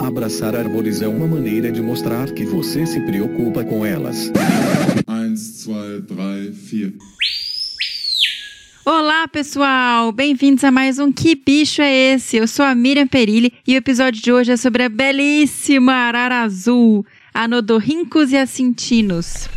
Abraçar árvores é uma maneira de mostrar que você se preocupa com elas. 1, 2, 3, 4. Olá, pessoal! Bem-vindos a mais um Que Bicho é Esse? Eu sou a Miriam Perilli e o episódio de hoje é sobre a belíssima arara azul, Anodorrincus e Acintinus.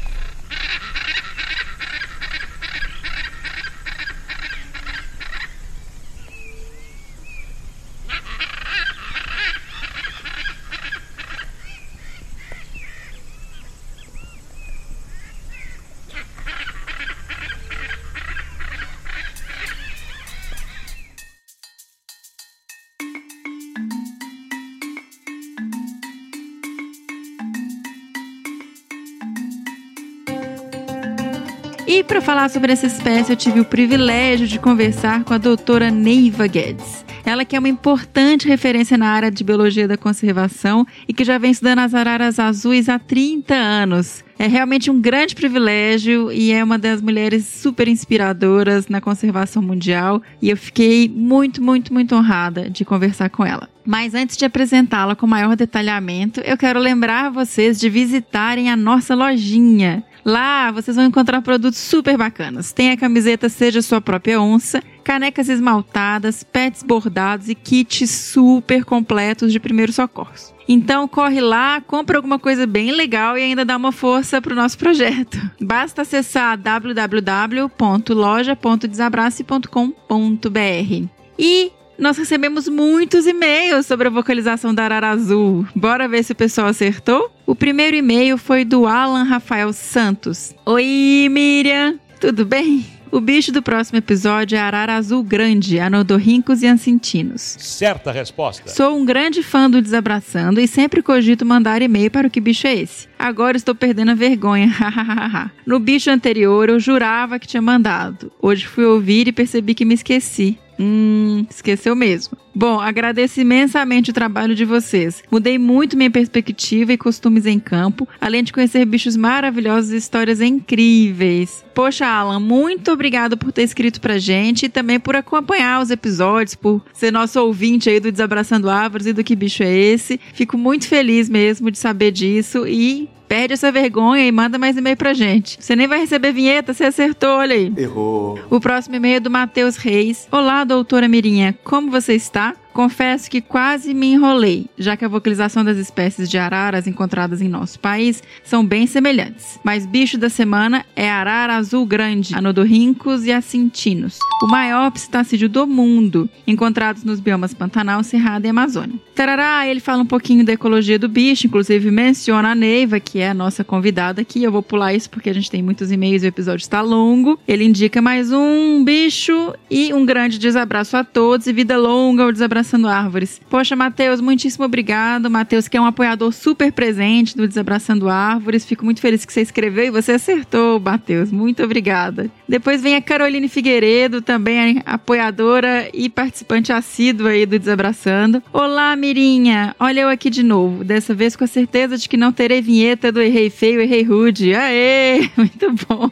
Falar sobre essa espécie, eu tive o privilégio de conversar com a doutora Neiva Guedes. Ela que é uma importante referência na área de biologia da conservação e que já vem estudando as araras azuis há 30 anos. É realmente um grande privilégio e é uma das mulheres super inspiradoras na conservação mundial e eu fiquei muito, muito, muito honrada de conversar com ela. Mas antes de apresentá-la com maior detalhamento, eu quero lembrar vocês de visitarem a nossa lojinha. Lá vocês vão encontrar produtos super bacanas. Tem a camiseta Seja Sua Própria Onça, canecas esmaltadas, pets bordados e kits super completos de primeiros socorros. Então corre lá, compra alguma coisa bem legal e ainda dá uma força pro nosso projeto. Basta acessar www.loja.desabrace.com.br. E nós recebemos muitos e-mails sobre a vocalização da Arara Azul. Bora ver se o pessoal acertou? O primeiro e-mail foi do Alan Rafael Santos. Oi, Miriam, tudo bem? O bicho do próximo episódio é arara azul grande, anodorrincos e ancintinos. Certa resposta. Sou um grande fã do Desabraçando e sempre cogito mandar e-mail para o que bicho é esse. Agora estou perdendo a vergonha. no bicho anterior eu jurava que tinha mandado. Hoje fui ouvir e percebi que me esqueci. Hum, esqueceu mesmo. Bom, agradeço imensamente o trabalho de vocês. Mudei muito minha perspectiva e costumes em campo, além de conhecer bichos maravilhosos e histórias incríveis. Poxa, Alan, muito obrigado por ter escrito pra gente e também por acompanhar os episódios, por ser nosso ouvinte aí do Desabraçando Árvores e do Que Bicho é Esse. Fico muito feliz mesmo de saber disso e perde essa vergonha e manda mais e-mail pra gente. Você nem vai receber vinheta, você acertou, olha aí. Errou. O próximo e-mail é do Matheus Reis. Olá, doutora Mirinha, como você está? Confesso que quase me enrolei, já que a vocalização das espécies de araras encontradas em nosso país são bem semelhantes. Mas bicho da semana é a arara azul grande, anodorrincus e acintinos, o maior psitacídeo do mundo, encontrados nos biomas Pantanal, Cerrado e Amazônia. Tarará, ele fala um pouquinho da ecologia do bicho, inclusive menciona a Neiva, que é a nossa convidada aqui. Eu vou pular isso porque a gente tem muitos e-mails e o episódio está longo. Ele indica mais um bicho e um grande desabraço a todos e vida longa ao desabraço Desabraçando Árvores. Poxa, Matheus, muitíssimo obrigado. Matheus, que é um apoiador super presente do Desabraçando Árvores. Fico muito feliz que você escreveu e você acertou, Matheus. Muito obrigada. Depois vem a Caroline Figueiredo, também apoiadora e participante assídua aí do Desabraçando. Olá, Mirinha. Olha eu aqui de novo. Dessa vez com a certeza de que não terei vinheta do Errei Feio, Errei Rude. Aê! Muito bom.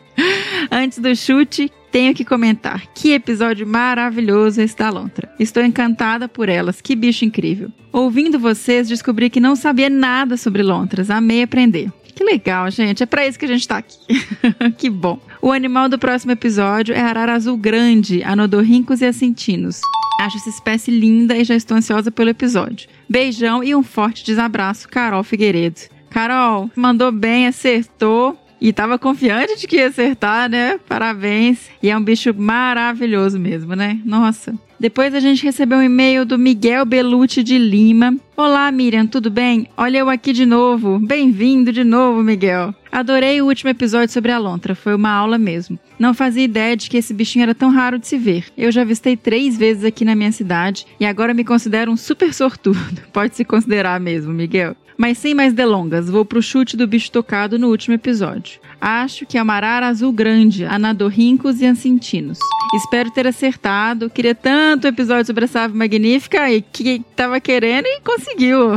Antes do chute, tenho que comentar. Que episódio maravilhoso esse da Lontra. Estou encantada por elas. Que bicho incrível. Ouvindo vocês, descobri que não sabia nada sobre lontras. Amei aprender. Que legal, gente. É para isso que a gente tá aqui. que bom. O animal do próximo episódio é arara azul grande, anodorrincos e acintinos. Acho essa espécie linda e já estou ansiosa pelo episódio. Beijão e um forte desabraço, Carol Figueiredo. Carol, mandou bem, acertou. E tava confiante de que ia acertar, né? Parabéns. E é um bicho maravilhoso mesmo, né? Nossa. Depois a gente recebeu um e-mail do Miguel Belucci de Lima. Olá, Miriam, tudo bem? Olha eu aqui de novo. Bem-vindo de novo, Miguel. Adorei o último episódio sobre a lontra, foi uma aula mesmo. Não fazia ideia de que esse bichinho era tão raro de se ver. Eu já avistei três vezes aqui na minha cidade e agora me considero um super sortudo. Pode se considerar mesmo, Miguel. Mas sem mais delongas, vou pro chute do bicho tocado no último episódio. Acho que é uma arara azul grande, anadorrincos e ancintinos. Espero ter acertado. Queria tanto episódio sobre essa ave magnífica e que tava querendo e conseguiu.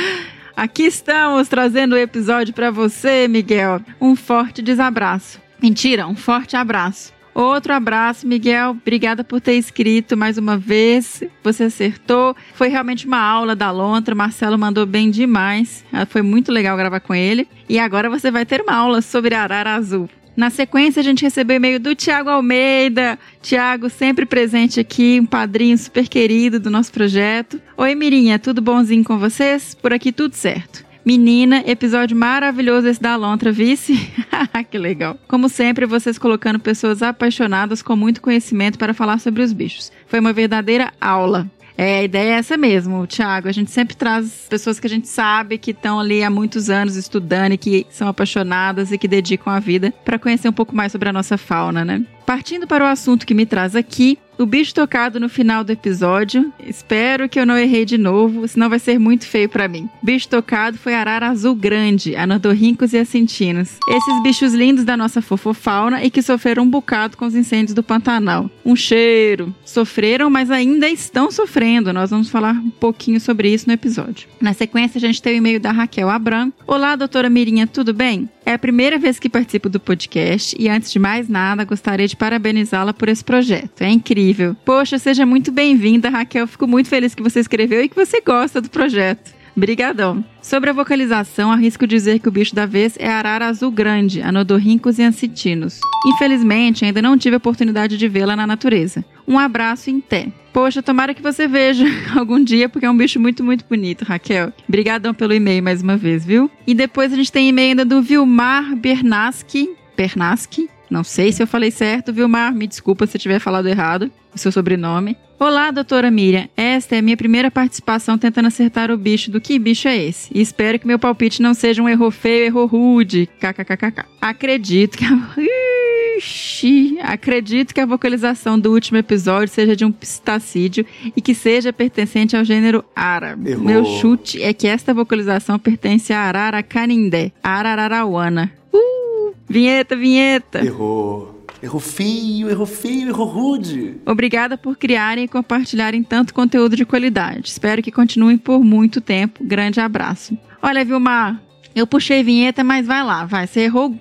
Aqui estamos trazendo o episódio para você, Miguel. Um forte desabraço. Mentira, um forte abraço. Outro abraço, Miguel. Obrigada por ter escrito mais uma vez. Você acertou. Foi realmente uma aula da Lontra. Marcelo mandou bem demais. Ah, foi muito legal gravar com ele. E agora você vai ter uma aula sobre arara azul. Na sequência, a gente recebeu e-mail do Tiago Almeida. Tiago, sempre presente aqui, um padrinho super querido do nosso projeto. Oi, Mirinha, tudo bonzinho com vocês? Por aqui tudo certo. Menina, episódio maravilhoso esse da Lontra, vice? que legal. Como sempre, vocês colocando pessoas apaixonadas com muito conhecimento para falar sobre os bichos. Foi uma verdadeira aula. É, a ideia é essa mesmo, Thiago. A gente sempre traz pessoas que a gente sabe que estão ali há muitos anos estudando e que são apaixonadas e que dedicam a vida para conhecer um pouco mais sobre a nossa fauna, né? Partindo para o assunto que me traz aqui, o bicho tocado no final do episódio. Espero que eu não errei de novo, senão vai ser muito feio para mim. Bicho tocado foi arara azul grande, anortorrincos e assentinos. Esses bichos lindos da nossa fofofauna e que sofreram um bocado com os incêndios do Pantanal. Um cheiro. Sofreram, mas ainda estão sofrendo. Nós vamos falar um pouquinho sobre isso no episódio. Na sequência, a gente tem o e-mail da Raquel Abram. Olá, doutora Mirinha, tudo bem? É a primeira vez que participo do podcast e, antes de mais nada, gostaria de parabenizá-la por esse projeto. É incrível. Poxa, seja muito bem-vinda, Raquel. Fico muito feliz que você escreveu e que você gosta do projeto. Brigadão. Sobre a vocalização, arrisco dizer que o bicho da vez é arara azul grande, anodorrincos e ancitinos. Infelizmente, ainda não tive a oportunidade de vê-la na natureza. Um abraço em té. Poxa, tomara que você veja algum dia, porque é um bicho muito, muito bonito, Raquel. Obrigadão pelo e-mail mais uma vez, viu? E depois a gente tem e-mail ainda do Vilmar Bernaski. Bernaski? Não sei se eu falei certo, Vilmar. Me desculpa se eu tiver falado errado o seu sobrenome. Olá, doutora Miriam. Esta é a minha primeira participação tentando acertar o bicho do que bicho é esse. E espero que meu palpite não seja um erro feio, erro rude. KKKKK. Acredito que a... Ixi, acredito que a vocalização do último episódio seja de um pistacídeo e que seja pertencente ao gênero árabe. Errou. Meu chute é que esta vocalização pertence a Arara Canindé, Arararauana. Uh! Vinheta, vinheta! Errou. Errou feio, errou feio, errou rude. Obrigada por criarem e compartilharem tanto conteúdo de qualidade. Espero que continuem por muito tempo. Grande abraço. Olha, Vilmar, eu puxei vinheta, mas vai lá, vai. Você errou.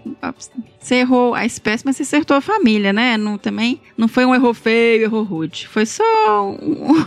Você errou a espécie, mas você acertou a família, né? Não, também não foi um erro feio, erro rude. Foi só um,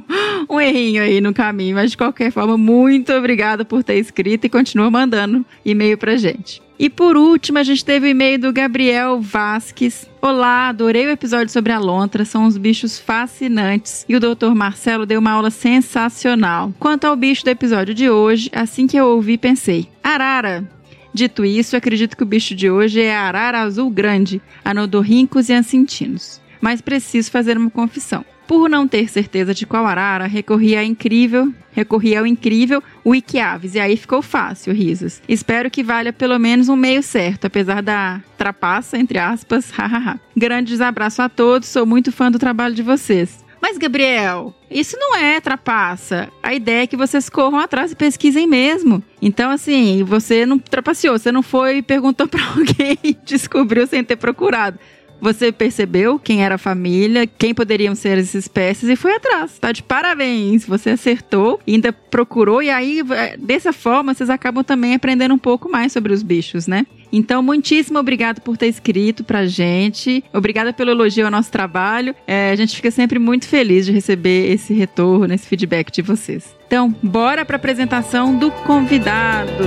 um errinho aí no caminho. Mas de qualquer forma, muito obrigada por ter escrito e continua mandando e-mail pra gente. E por último, a gente teve o e-mail do Gabriel Vasques. Olá, adorei o episódio sobre a lontra, são uns bichos fascinantes e o Dr. Marcelo deu uma aula sensacional. Quanto ao bicho do episódio de hoje, assim que eu ouvi, pensei: arara. Dito isso, acredito que o bicho de hoje é a arara azul grande, anodorrincos e ancentinos. Mas preciso fazer uma confissão. Por não ter certeza de qual arara, recorri a incrível, recorri ao incrível Wikiaves, e aí ficou fácil, risos. Espero que valha pelo menos um meio certo, apesar da trapaça, entre aspas, hahaha. Grandes abraço a todos, sou muito fã do trabalho de vocês. Mas, Gabriel, isso não é trapaça. A ideia é que vocês corram atrás e pesquisem mesmo. Então, assim, você não trapaceou, você não foi e perguntou para alguém e descobriu sem ter procurado. Você percebeu quem era a família, quem poderiam ser as espécies e foi atrás. Tá de parabéns! Você acertou, ainda procurou e aí dessa forma vocês acabam também aprendendo um pouco mais sobre os bichos, né? Então, muitíssimo obrigado por ter escrito pra gente. Obrigada pelo elogio ao nosso trabalho. É, a gente fica sempre muito feliz de receber esse retorno, esse feedback de vocês. Então, bora pra apresentação do convidado.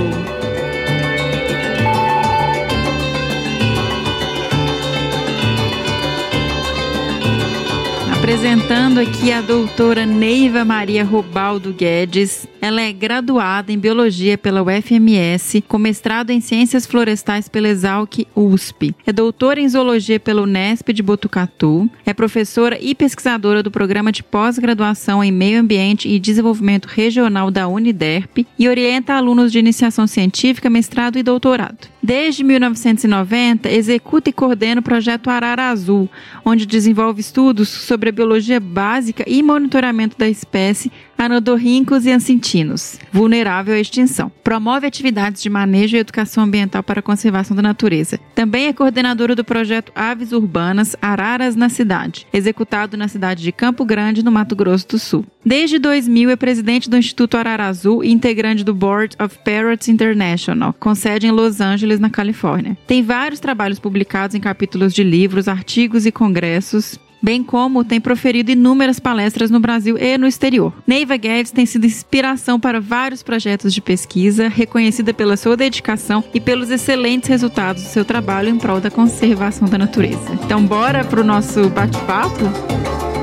Apresentando aqui a doutora Neiva Maria Robaldo Guedes. Ela é graduada em Biologia pela UFMS, com mestrado em Ciências Florestais pela Exalc USP. É doutora em Zoologia pela Unesp de Botucatu. É professora e pesquisadora do Programa de Pós-Graduação em Meio Ambiente e Desenvolvimento Regional da Uniderp e orienta alunos de iniciação científica, mestrado e doutorado. Desde 1990, executa e coordena o projeto Arara Azul, onde desenvolve estudos sobre a biologia básica e monitoramento da espécie anodorríncos e ancintinos, vulnerável à extinção. Promove atividades de manejo e educação ambiental para a conservação da natureza. Também é coordenadora do projeto Aves Urbanas Araras na Cidade, executado na cidade de Campo Grande, no Mato Grosso do Sul. Desde 2000 é presidente do Instituto Arara Azul e integrante do Board of Parrots International, com sede em Los Angeles, na Califórnia. Tem vários trabalhos publicados em capítulos de livros, artigos e congressos, bem como tem proferido inúmeras palestras no Brasil e no exterior. Neiva Guedes tem sido inspiração para vários projetos de pesquisa, reconhecida pela sua dedicação e pelos excelentes resultados do seu trabalho em prol da conservação da natureza. Então, bora para o nosso bate-papo?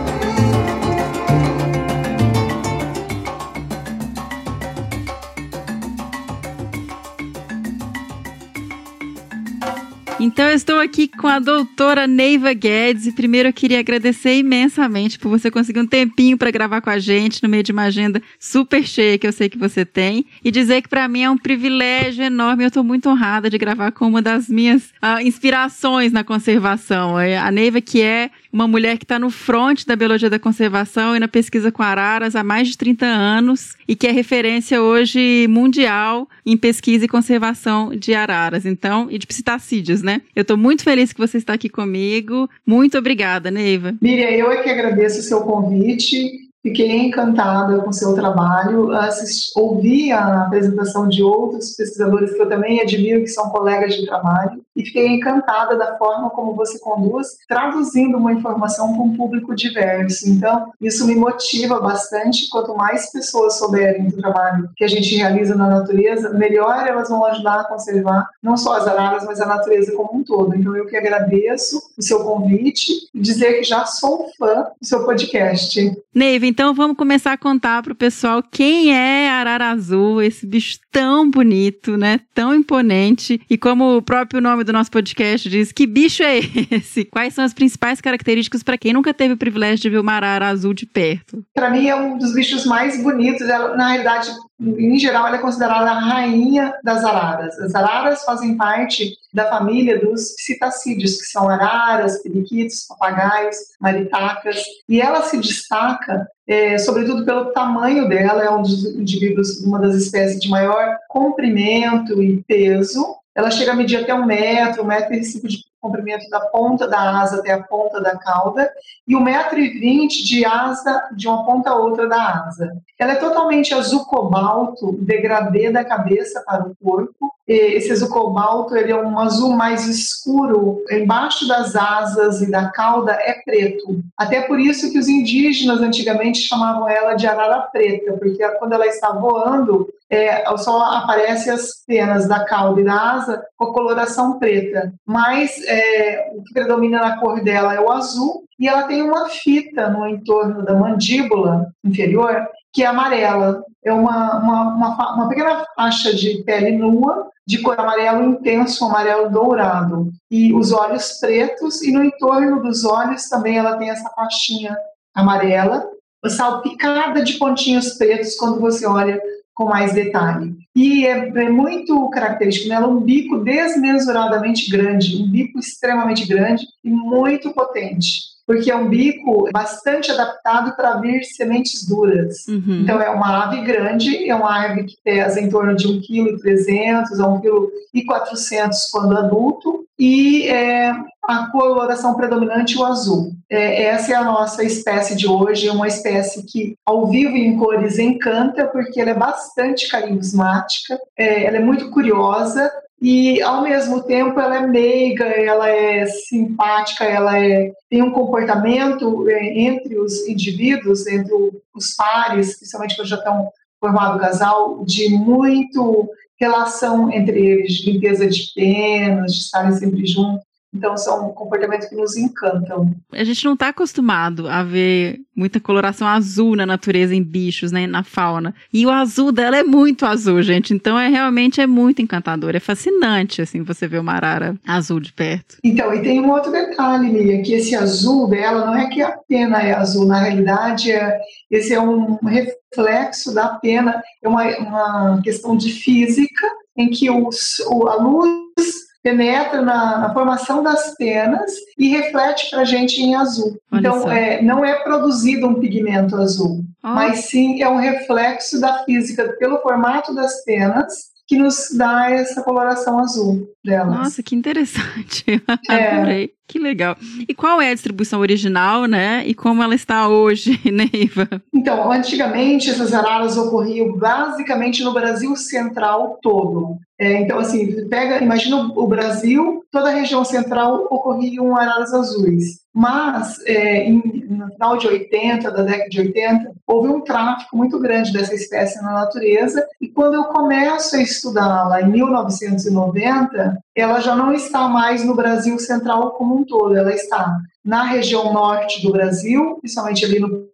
Então eu estou aqui com a doutora Neiva Guedes. E primeiro eu queria agradecer imensamente por você conseguir um tempinho para gravar com a gente no meio de uma agenda super cheia que eu sei que você tem. E dizer que para mim é um privilégio enorme, eu estou muito honrada de gravar com uma das minhas uh, inspirações na conservação. É a Neiva que é uma mulher que está no front da biologia da conservação e na pesquisa com araras há mais de 30 anos e que é referência hoje mundial em pesquisa e conservação de araras, então, e de psitacídeos, né? Eu estou muito feliz que você está aqui comigo. Muito obrigada, Neiva. Miriam, eu é que agradeço o seu convite. Fiquei encantada com o seu trabalho, assisti, ouvi a apresentação de outros pesquisadores que eu também admiro, que são colegas de trabalho, e fiquei encantada da forma como você conduz, traduzindo uma informação para um público diverso. Então, isso me motiva bastante. Quanto mais pessoas souberem do trabalho que a gente realiza na natureza, melhor elas vão ajudar a conservar não só as araras, mas a natureza como um todo. Então, eu que agradeço o seu convite e dizer que já sou fã do seu podcast. Neiva, então vamos começar a contar para o pessoal quem é Arara Azul, esse bicho tão bonito, né? Tão imponente. E como o próprio nome nome do nosso podcast diz: Que bicho é esse? Quais são as principais características para quem nunca teve o privilégio de ver uma arara azul de perto? Para mim é um dos bichos mais bonitos. Ela, na realidade, em geral, ela é considerada a rainha das araras. As araras fazem parte da família dos psitacídeos, que são araras, periquitos, papagaios, maritacas, e ela se destaca é, sobretudo pelo tamanho dela, é um dos indivíduos, uma das espécies de maior comprimento e peso, ela chega a medir até um metro, um metro e cinco de comprimento da ponta da asa até a ponta da cauda e um metro e vinte de asa de uma ponta a outra da asa. Ela é totalmente azul cobalto, degradê da cabeça para o corpo. Esse azul cobalto ele é um azul mais escuro, embaixo das asas e da cauda é preto. Até por isso que os indígenas antigamente chamavam ela de arara preta, porque quando ela está voando, é, só aparece as penas da cauda e da asa com a coloração preta. Mas é, o que predomina na cor dela é o azul e ela tem uma fita no entorno da mandíbula inferior que é amarela. É uma, uma, uma, uma pequena faixa de pele nua, de cor amarelo intenso, amarelo dourado. E os olhos pretos, e no entorno dos olhos também ela tem essa faixinha amarela, salpicada de pontinhos pretos quando você olha com mais detalhe. E é, é, muito característico nela um bico desmesuradamente grande, um bico extremamente grande e muito potente porque é um bico bastante adaptado para abrir sementes duras. Uhum. Então, é uma ave grande, é uma ave que pesa em torno de 1,3 kg a 1,4 kg quando adulto, e é, a coloração predominante o azul. É, essa é a nossa espécie de hoje, é uma espécie que ao vivo em cores encanta, porque ela é bastante carismática, é, ela é muito curiosa, e ao mesmo tempo ela é meiga, ela é simpática, ela é, tem um comportamento é, entre os indivíduos, entre os pares, principalmente quando já estão formado casal, de muito relação entre eles, de limpeza de penas, de estarem sempre juntos. Então, são comportamentos que nos encantam. A gente não está acostumado a ver muita coloração azul na natureza, em bichos, né, na fauna. E o azul dela é muito azul, gente. Então, é realmente é muito encantador. É fascinante, assim, você ver uma arara azul de perto. Então, e tem um outro detalhe, Mia, que esse azul dela não é que a pena é azul. Na realidade, é, esse é um reflexo da pena. É uma, uma questão de física em que os, a luz penetra na, na, formação das penas e reflete para a gente em azul. Olha então, é, não é produzido um pigmento azul. mas sim é um reflexo da física pelo formato das penas que nos dá essa coloração azul delas. Nossa, que interessante. É. Adorei. Que legal. E qual é a distribuição original, né? E como ela está hoje, Neiva? Então, antigamente essas araras ocorriam basicamente no Brasil central todo. É, então, assim, pega, imagina o Brasil, toda a região central ocorriam araras azuis. Mas, é, em, no final de 80, da década de 80, houve um tráfico muito grande dessa espécie na natureza, e quando eu começo a estudá-la em 1990, ela já não está mais no Brasil central como um todo, ela está na região norte do Brasil, principalmente ali no,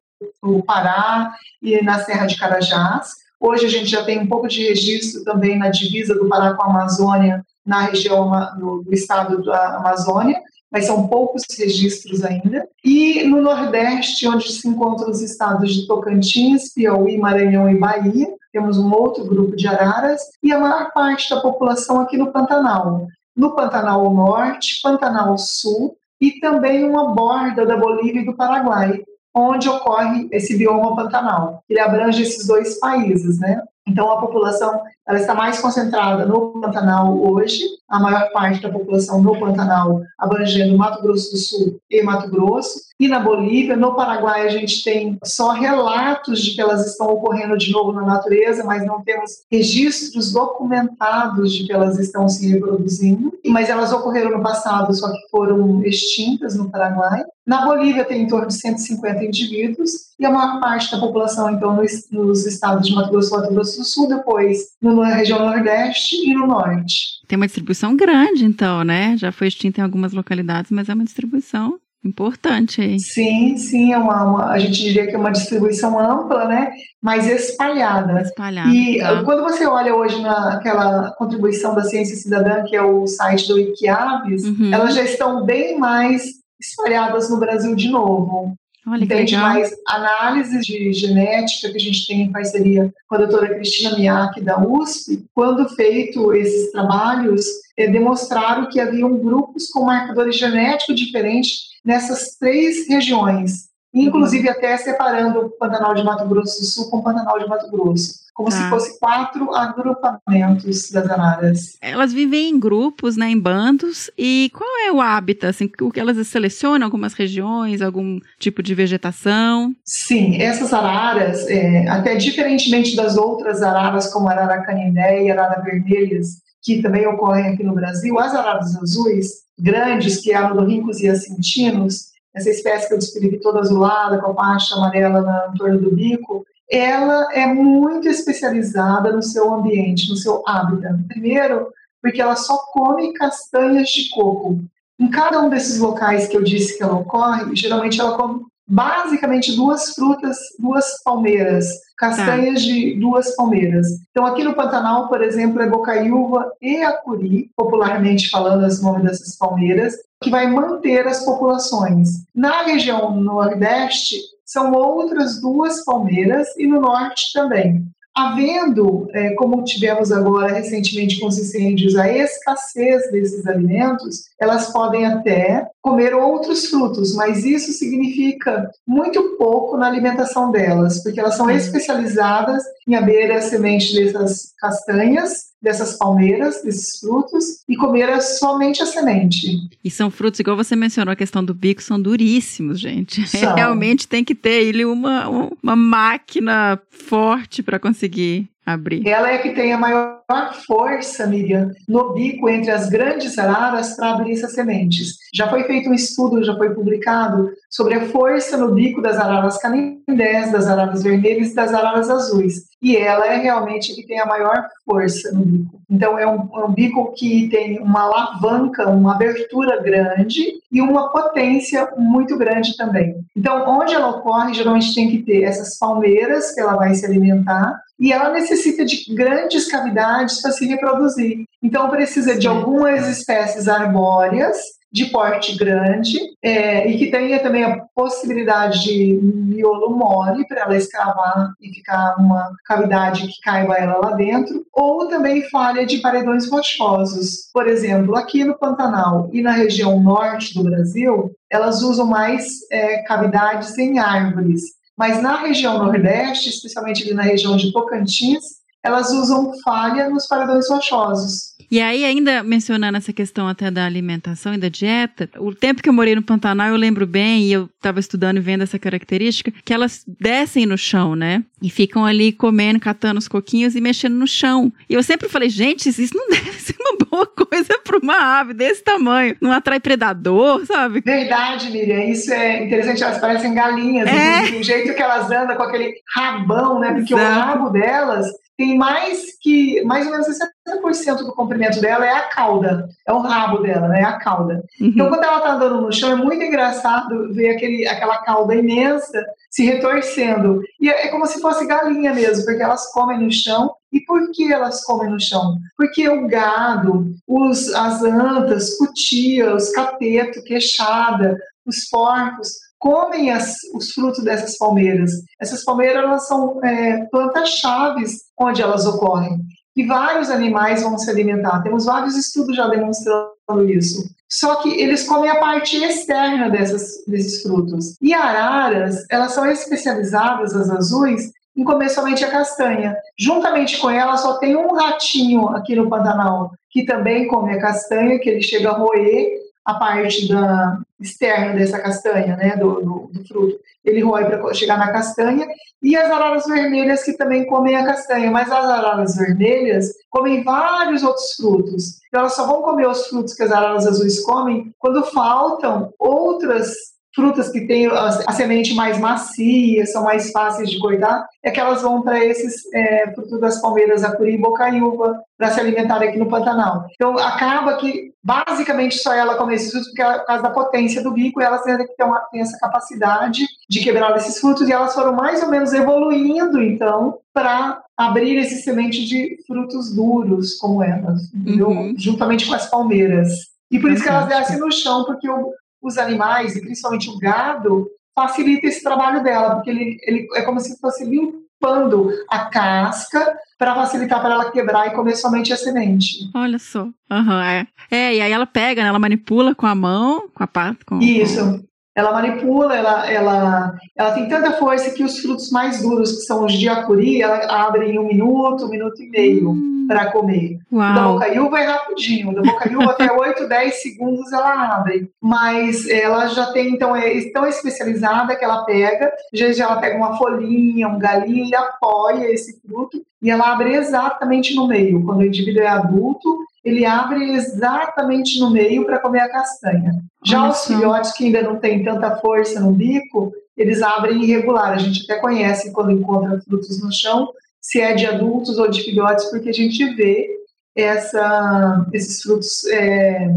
no Pará e na Serra de Carajás. Hoje a gente já tem um pouco de registro também na divisa do Pará com a Amazônia, na região do, do estado da Amazônia, mas são poucos registros ainda. E no Nordeste, onde se encontram os estados de Tocantins, Piauí, Maranhão e Bahia, temos um outro grupo de araras, e a maior parte da população aqui no Pantanal. No Pantanal Norte, Pantanal Sul e também uma borda da Bolívia e do Paraguai, onde ocorre esse bioma pantanal. Ele abrange esses dois países, né? Então a população ela está mais concentrada no Pantanal hoje, a maior parte da população no Pantanal abrangendo Mato Grosso do Sul e Mato Grosso. E na Bolívia, no Paraguai, a gente tem só relatos de que elas estão ocorrendo de novo na natureza, mas não temos registros documentados de que elas estão se reproduzindo. Mas elas ocorreram no passado, só que foram extintas no Paraguai. Na Bolívia tem em torno de 150 indivíduos e a maior parte da população, então, nos, estados de Mato Grosso Mato Grosso do Sul, depois na região Nordeste e no Norte. Tem uma distribuição grande, então, né? Já foi extinta em algumas localidades, mas é uma distribuição importante aí. Sim, sim, é uma, uma, a gente diria que é uma distribuição ampla, né? Mas espalhada. Espalhada. E tá. quando você olha hoje naquela contribuição da ciência cidadã, que é o site do Wikiaves, uhum. elas já estão bem mais espalhadas no Brasil de novo. Olha Entende mais análise de genética que a gente tem em parceria com a doutora Cristina Miak da USP, quando feito esses trabalhos, é, demonstraram que haviam grupos com marcadores genéticos diferentes nessas três regiões, inclusive uhum. até separando o Pantanal de Mato Grosso do Sul com o Pantanal de Mato Grosso como tá. se fosse quatro agrupamentos das araras. Elas vivem em grupos, né, em bandos. E qual é o hábitat? Assim, o que elas selecionam algumas regiões, algum tipo de vegetação? Sim, essas araras, é, até diferentemente das outras araras, como a arara canindé e a arara vermelhas, que também ocorrem aqui no Brasil, as araras azuis grandes, que é a Nodorrincos e acintinos, essa espécie que eu descrevi toda azulada, com a faixa amarela no torno do bico, ela é muito especializada no seu ambiente, no seu hábitat. Primeiro, porque ela só come castanhas de coco. Em cada um desses locais que eu disse que ela ocorre, geralmente ela come basicamente duas frutas, duas palmeiras, castanhas tá. de duas palmeiras. Então, aqui no Pantanal, por exemplo, é bocaiúva e acuri, popularmente falando as nomes dessas palmeiras, que vai manter as populações. Na região nordeste, são outras duas palmeiras e no norte também. Havendo, é, como tivemos agora recentemente com os incêndios, a escassez desses alimentos, elas podem até comer outros frutos, mas isso significa muito pouco na alimentação delas, porque elas são especializadas em abrir a semente dessas castanhas dessas palmeiras, desses frutos, e comer somente a semente. E são frutos, igual você mencionou, a questão do bico, são duríssimos, gente. São. Realmente tem que ter ele uma, uma máquina forte para conseguir abrir. Ela é que tem a maior força, Miriam, no bico entre as grandes araras para abrir essas sementes. Já foi feito um estudo, já foi publicado, sobre a força no bico das araras canindés, das araras vermelhas e das araras azuis. E ela é realmente que tem a maior força no bico. Então, é um, é um bico que tem uma alavanca, uma abertura grande e uma potência muito grande também. Então, onde ela ocorre, geralmente tem que ter essas palmeiras que ela vai se alimentar e ela necessita de grandes cavidades para se reproduzir. Então, precisa de algumas espécies arbóreas de porte grande é, e que tenha também a possibilidade de miolo mole para ela escavar e ficar uma cavidade que caiba ela lá dentro, ou também falha de paredões rochosos. Por exemplo, aqui no Pantanal e na região norte do Brasil, elas usam mais é, cavidades em árvores Mas na região Nordeste, especialmente ali na região de Tocantins, elas usam falha nos paredões rochosos. E aí, ainda mencionando essa questão até da alimentação e da dieta, o tempo que eu morei no Pantanal, eu lembro bem, e eu estava estudando e vendo essa característica, que elas descem no chão, né? E ficam ali comendo, catando os coquinhos e mexendo no chão. E eu sempre falei, gente, isso não deve ser uma boa coisa para uma ave desse tamanho. Não atrai predador, sabe? Verdade, Miriam. Isso é interessante. Elas parecem galinhas. É. O jeito que elas andam com aquele rabão, né? Porque Exato. o rabo delas tem mais que mais ou menos 60% do comprimento dela é a cauda, é o rabo dela, né? É a cauda. Uhum. Então, quando ela tá andando no chão, é muito engraçado ver aquele, aquela cauda imensa se retorcendo. E é, é como se fosse galinha mesmo, porque elas comem no chão. E por que elas comem no chão? Porque o gado, os, as antas, cutia, os cateto, queixada, os porcos, comem as, os frutos dessas palmeiras. Essas palmeiras elas são é, plantas-chaves onde elas ocorrem. E vários animais vão se alimentar. Temos vários estudos já demonstrando isso. Só que eles comem a parte externa dessas, desses frutos. E araras, elas são especializadas, as azuis, em comer somente a castanha. Juntamente com ela, só tem um ratinho aqui no Pantanal, que também come a castanha, que ele chega a roer a parte da externa dessa castanha, né, do, do, do fruto. Ele rói para chegar na castanha e as araras vermelhas que também comem a castanha, mas as araras vermelhas comem vários outros frutos. Então elas só vão comer os frutos que as araras azuis comem quando faltam outras frutas que têm a, semente mais macia, são mais fáceis de cortar, é que elas vão para esses é, frutos das palmeiras, acuri e bocaiúva, para se alimentar aqui no Pantanal. Então, acaba que basicamente só ela come esses frutos porque ela, por causa da potência do bico, elas têm, uma, têm essa capacidade de quebrar esses frutos e elas foram mais ou menos evoluindo, então, para abrir esse semente de frutos duros como elas, uhum. juntamente com as palmeiras. E por isso que elas descem no chão, porque o, os animais, e principalmente o gado, facilita esse trabalho dela, porque ele, ele é como se fosse limpando a casca para facilitar para ela quebrar e comer somente a semente. Olha só. Uhum, é. é, e aí ela pega, né, ela manipula com a mão, com a pata. Com, Isso. Ela manipula, ela, ela, ela tem tanta força que os frutos mais duros, que são os de acuri, ela abre em um minuto, um minuto e meio hum. para comer. Uau. Da bocaiúva é rapidinho, da bocaiúva até 8, 10 segundos ela abre. Mas ela já tem, então, é tão especializada que ela pega, às vezes ela pega uma folhinha, um galinho e apoia esse fruto e ela abre exatamente no meio. Quando o indivíduo é adulto, ele abre exatamente no meio para comer a castanha. Já Olha os filhotes que ainda não têm tanta força no bico, eles abrem irregular. A gente até conhece quando encontra frutos no chão, se é de adultos ou de filhotes, porque a gente vê essa, esses frutos é,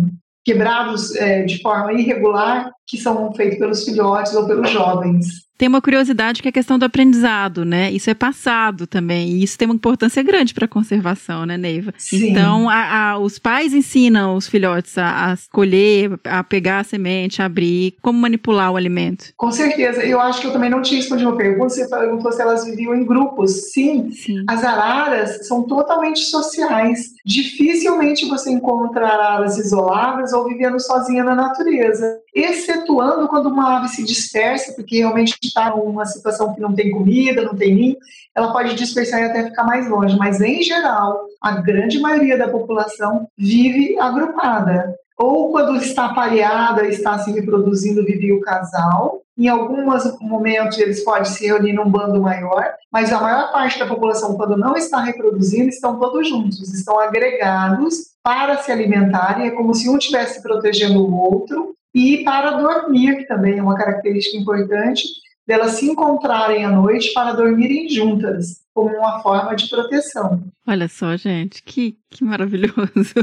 quebrados é, de forma irregular, que são feitos pelos filhotes ou pelos jovens tem uma curiosidade que é a questão do aprendizado, né? Isso é passado também, e isso tem uma importância grande para a conservação, né, Neiva? Sim. Então, a, a, os pais ensinam os filhotes a, a escolher, a pegar a semente, a abrir, como manipular o alimento. Com certeza. Eu acho que eu também não tinha respondido uma pergunta. Você perguntou se elas viviam em grupos. Sim, Sim. as araras são totalmente sociais. Dificilmente você encontra araras isoladas ou vivendo sozinha na natureza, excetuando quando uma ave se dispersa, porque realmente está numa situação que não tem comida, não tem ninho, ela pode dispersar e até ficar mais longe. Mas, em geral, a grande maioria da população vive agrupada. Ou quando está pareada, está se reproduzindo, vive o casal. Em alguns momentos eles podem se reunir num bando maior, mas a maior parte da população, quando não está reproduzindo, estão todos juntos, estão agregados para se alimentarem. É como se um estivesse protegendo o outro e para dormir, que também é uma característica importante, delas se encontrarem à noite para dormirem juntas, como uma forma de proteção. Olha só, gente, que, que maravilhoso.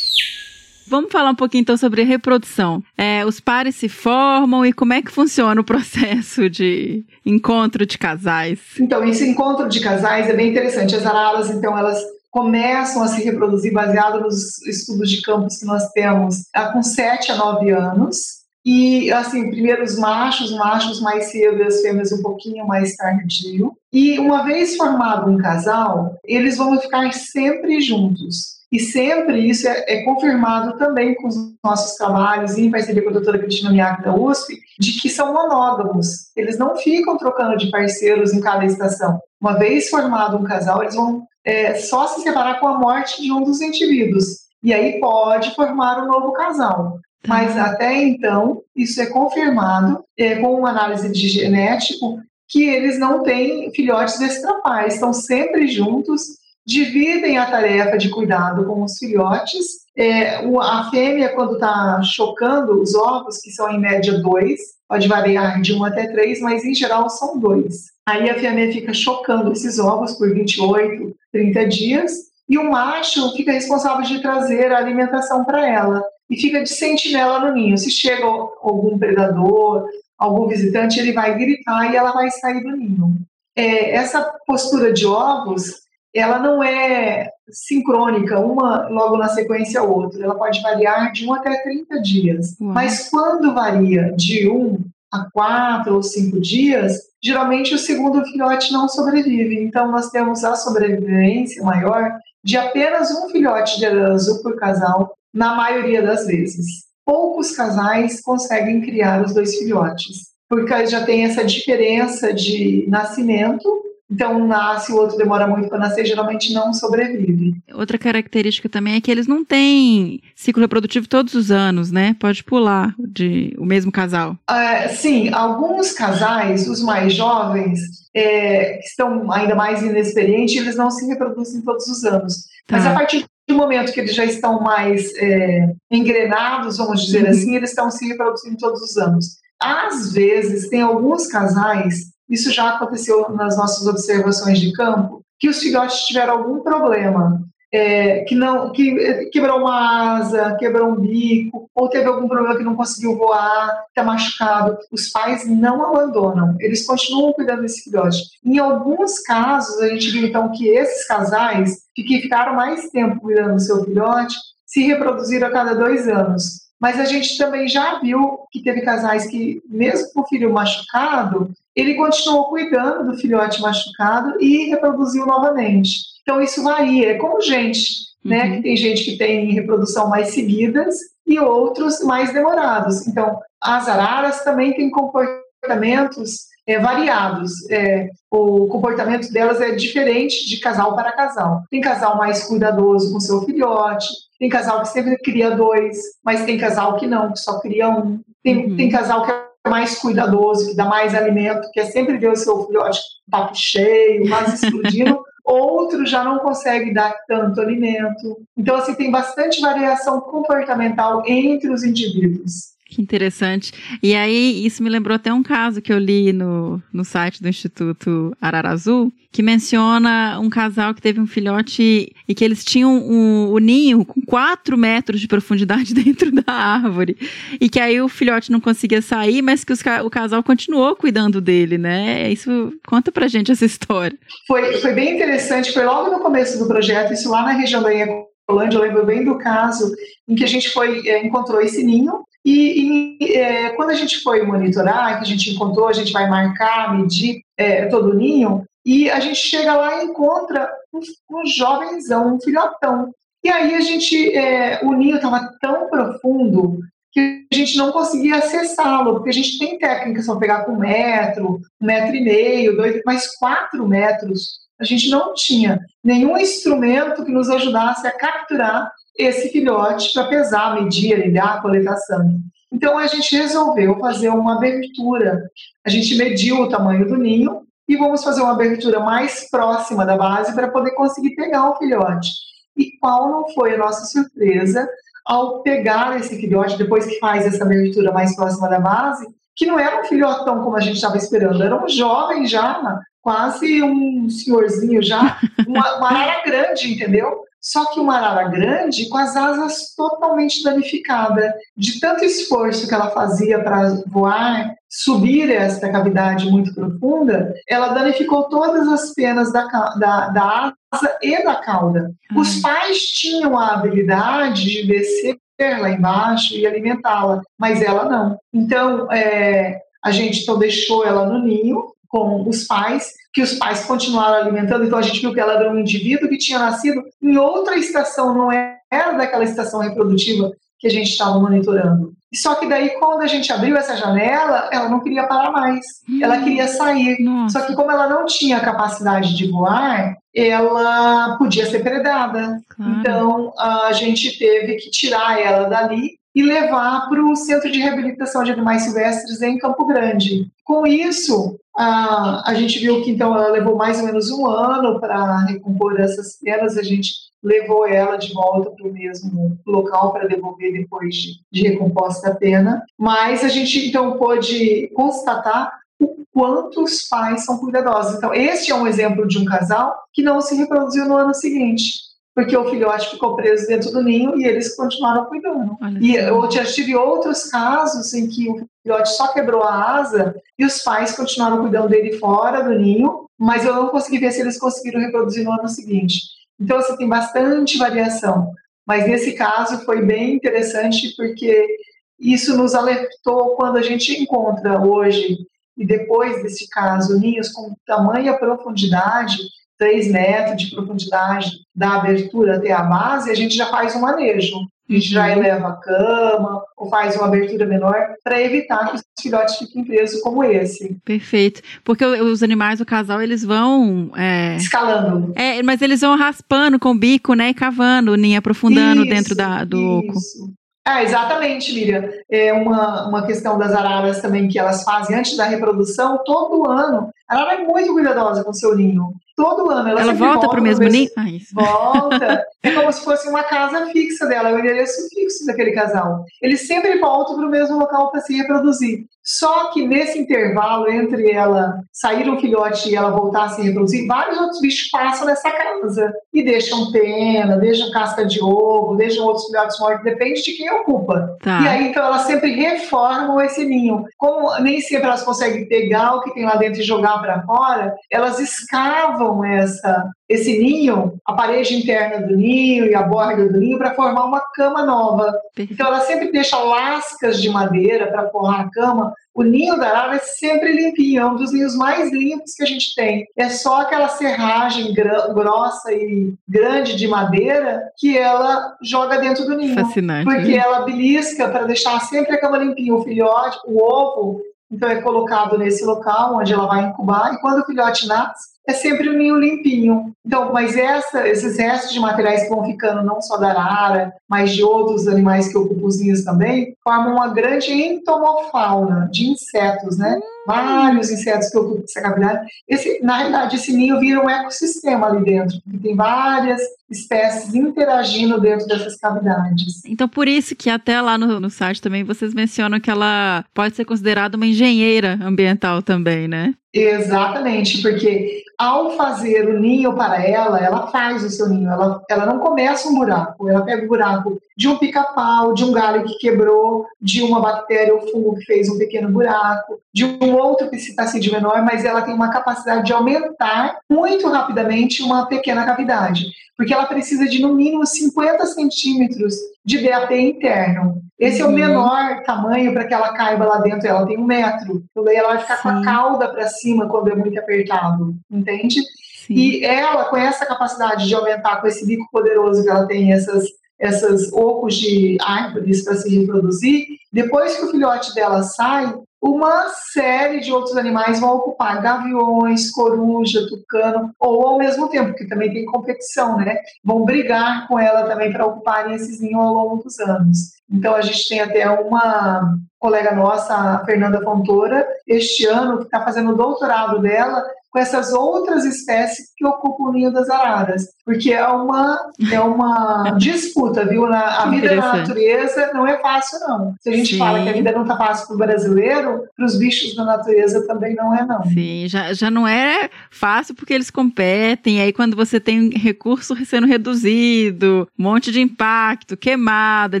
Vamos falar um pouquinho então sobre reprodução. É, os pares se formam e como é que funciona o processo de encontro de casais? Então, esse encontro de casais é bem interessante. As araras, então, elas começam a se reproduzir baseado nos estudos de campos que nós temos há com 7 a 9 anos. E, assim, primeiro os machos, machos mais cedo e as fêmeas um pouquinho mais tardio. E uma vez formado um casal, eles vão ficar sempre juntos. E sempre isso é, é, confirmado também com os nossos trabalhos, em parceria com a doutora Cristina Miak da USP, de que são monógamos. Eles não ficam trocando de parceiros em cada estação. Uma vez formado um casal, eles vão é, só se separar com a morte de um dos indivíduos. E aí pode formar um novo casal. Mas uhum. até então, isso é confirmado é, com uma análise de genético que eles não têm filhotes extrapais, estão sempre juntos, dividem a tarefa de cuidado com os filhotes. É, a fêmea, quando está chocando os ovos, que são em média dois, pode variar de um até três, mas em geral são dois. Aí a fêmea fica chocando esses ovos por 28, 30 dias, e o macho fica responsável de trazer a alimentação para ela e fica de sentinela no ninho. Se chega algum predador, algum visitante, ele vai gritar e ela vai sair do ninho. É, essa postura de ovos, ela não é sincrônica, uma logo na sequência a outra. Ela pode variar de um até 30 dias. Uau. Mas quando varia de um a quatro ou cinco dias, geralmente o segundo filhote não sobrevive. Então, nós temos a sobrevivência maior de apenas um filhote de azul por casal, na maioria das vezes poucos casais conseguem criar os dois filhotes, porque já tem essa diferença de nascimento. Então, um nasce, o outro demora muito para nascer, geralmente não sobrevive. Outra característica também é que eles não têm ciclo reprodutivo todos os anos, né? Pode pular de o mesmo casal. Uh, sim, alguns casais, os mais jovens, é, que estão ainda mais inexperientes, eles não se reproduzem todos os anos. Tá. Mas a partir no momento que eles já estão mais é, engrenados, vamos dizer uhum. assim, eles estão se reproduzindo todos os anos. Às vezes, tem alguns casais, isso já aconteceu nas nossas observações de campo, que os filhotes tiveram algum problema é, que não que é, quebrou uma asa, quebrou um bico, ou teve algum problema que não conseguiu voar, está machucado, os pais não abandonam, eles continuam cuidando desse filhote. Em alguns casos, a gente viu então que esses casais que ficaram mais tempo cuidando do seu filhote se reproduziram a cada dois anos. Mas a gente também já viu que teve casais que, mesmo com o filho machucado, ele continuou cuidando do filhote machucado e reproduziu novamente. Então isso varia, é como gente, né? uhum. Que tem gente que tem reprodução mais seguidas e outros mais demorados. Então as araras também têm comportamentos é, variados. É, o comportamento delas é diferente de casal para casal. Tem casal mais cuidadoso com seu filhote, tem casal que sempre cria dois, mas tem casal que não, que só cria um. Tem, uhum. tem casal que é mais cuidadoso, que dá mais alimento, que é sempre ver o seu filhote papo cheio, mais explodindo. outro já não consegue dar tanto alimento. Então, assim, tem bastante variação comportamental entre os indivíduos. Que interessante. E aí, isso me lembrou até um caso que eu li no, no site do Instituto Arara Azul, que menciona um casal que teve um filhote e que eles tinham um, um ninho com 4 metros de profundidade dentro da árvore. E que aí o filhote não conseguia sair, mas que os, o casal continuou cuidando dele, né? Isso conta pra gente essa história. Foi, foi bem interessante, foi logo no começo do projeto, isso lá na região da Inhacolândia, eu lembro bem do caso em que a gente foi, é, encontrou esse ninho e, e é, quando a gente foi monitorar, que a gente encontrou, a gente vai marcar, medir é, todo o ninho, e a gente chega lá e encontra um, um jovenzão, um filhotão. E aí a gente, é, o ninho estava tão profundo que a gente não conseguia acessá-lo, porque a gente tem técnicas para pegar com um metro, um metro e meio, dois, mas quatro metros a gente não tinha nenhum instrumento que nos ajudasse a capturar esse filhote para pesar, medir, ligar, coletar sangue. Então a gente resolveu fazer uma abertura. A gente mediu o tamanho do ninho e vamos fazer uma abertura mais próxima da base para poder conseguir pegar o filhote. E qual não foi a nossa surpresa ao pegar esse filhote, depois que faz essa abertura mais próxima da base, que não era um filhotão como a gente estava esperando, era um jovem já, quase um senhorzinho já, uma, uma arara grande, entendeu? Só que uma arara grande com as asas totalmente danificadas. De tanto esforço que ela fazia para voar, subir esta cavidade muito profunda, ela danificou todas as penas da, da, da asa e da cauda. Os pais tinham a habilidade de descer lá embaixo e alimentá-la, mas ela não. Então, é, a gente então deixou ela no ninho com os pais, que os pais continuaram alimentando, então a gente viu que ela era um indivíduo que tinha nascido em outra estação, não era daquela estação reprodutiva que a gente estava monitorando. Só que daí, quando a gente abriu essa janela, ela não queria parar mais. Hum, ela queria sair. Nossa. Só que como ela não tinha capacidade de voar, ela podia ser predada. Claro. Então, a gente teve que tirar ela dali e levar para o Centro de Reabilitação de Animais Silvestres em Campo Grande. Com isso, a, a gente viu que então ela levou mais ou menos um ano para recompor essas penas. A gente levou ela de volta para o mesmo local para devolver depois de, de recomposta a pena. Mas a gente então pôde constatar o quanto os pais são cuidadosos. Então, este é um exemplo de um casal que não se reproduziu no ano seguinte porque o filhote ficou preso dentro do ninho e eles continuaram cuidando. Olha E eu já tive outros casos em que o filhote só quebrou a asa e os pais continuaram cuidando dele fora do ninho, mas eu não consegui ver se eles conseguiram reproduzir no ano seguinte. Então, assim, tem bastante variação. Mas nesse caso foi bem interessante porque isso nos alertou quando a gente encontra hoje, e depois desse caso, ninhos com tamanha profundidade, 3 metros de profundidade da abertura até a base, a gente já faz um manejo. A gente já eleva a cama ou faz uma abertura menor para evitar que os filhotes fiquem presos como esse, Perfeito. Porque o- os animais do casal, eles vão. É, escalando. é, mas eles vão raspando com o bico, né? E cavando o ninho, aprofundando Isso, dentro da, do oco. isso. É, exatamente, Miriam. É uma, uma questão das araras também que elas fazem antes da reprodução, todo ano. A arara é muito cuidadosa com o seu ninho. Todo ano. Ela, Ela volta pro mesmo ninho? Ah. Volta. É como se fosse uma casa fixa dela, é o endereço fixo daquele casal. Eles sempre voltam para o mesmo local para se reproduzir. Só que nesse intervalo entre ela sair um filhote e ela voltar a se reproduzir, vários outros bichos passam nessa casa e deixam pena, deixam casca de ovo, deixam outros filhotes mortos, depende de quem ocupa. Tá. E aí, então, elas sempre reformam esse ninho. Como nem sempre elas conseguem pegar o que tem lá dentro e jogar para fora, elas escavam essa, esse ninho, a parede interna do ninho e a borda do ninho, para formar uma cama nova. Então, ela sempre deixa lascas de madeira para forrar a cama. O ninho da arara é sempre limpinho, é um dos ninhos mais limpos que a gente tem. É só aquela serragem grossa e grande de madeira que ela joga dentro do ninho. Fascinante. Porque né? ela belisca para deixar sempre a cama limpinha. O filhote, o ovo, então é colocado nesse local onde ela vai incubar. E quando o filhote nasce, é sempre um ninho limpinho. Então, mas essa, esses restos de materiais que vão ficando não só da arara, mas de outros animais que ocupam os ninhos também, formam uma grande entomofauna de insetos, né? Vários insetos que ocupam essa cavidade. Esse, na realidade, esse ninho vira um ecossistema ali dentro, porque tem várias espécies interagindo dentro dessas cavidades. Então, por isso que até lá no, no site também vocês mencionam que ela pode ser considerada uma engenheira ambiental também, né? Exatamente, porque ao fazer o ninho para ela, ela faz o seu ninho. Ela, ela não começa um buraco, ela pega o buraco de um pica-pau, de um galho que quebrou, de uma bactéria ou fungo que fez um pequeno buraco, de um outro psitacídeo menor, mas ela tem uma capacidade de aumentar muito rapidamente uma pequena cavidade, porque ela precisa de no mínimo 50 centímetros de DAP interno. Esse é o Uhum. menor tamanho para que ela caiba lá dentro. Ela tem um metro. Então daí ela vai ficar com a Sim. cauda para cima quando é muito apertado, entende? Sim. E ela, com essa capacidade de aumentar, com esse bico poderoso que ela tem, essas, essas ocos de árvores para se reproduzir, depois que o filhote dela sai, uma série de outros animais vão ocupar gaviões, coruja, tucano, ou ao mesmo tempo, porque também tem competição, né? Vão brigar com ela também para ocuparem esses ninhos ao longo dos anos. Então a gente tem até uma colega nossa, a Fernanda Fontoura, este ano, que está fazendo o doutorado dela com essas outras espécies que ocupam o ninho das araras, porque é uma, é uma disputa, viu? Na, a vida na natureza não é fácil, não. Se a gente Sim. fala que a vida não está fácil para o brasileiro, para os bichos da natureza também não é, não. Sim, já, já não é fácil porque eles competem. Aí, quando você tem recurso sendo reduzido, um monte de impacto, queimada,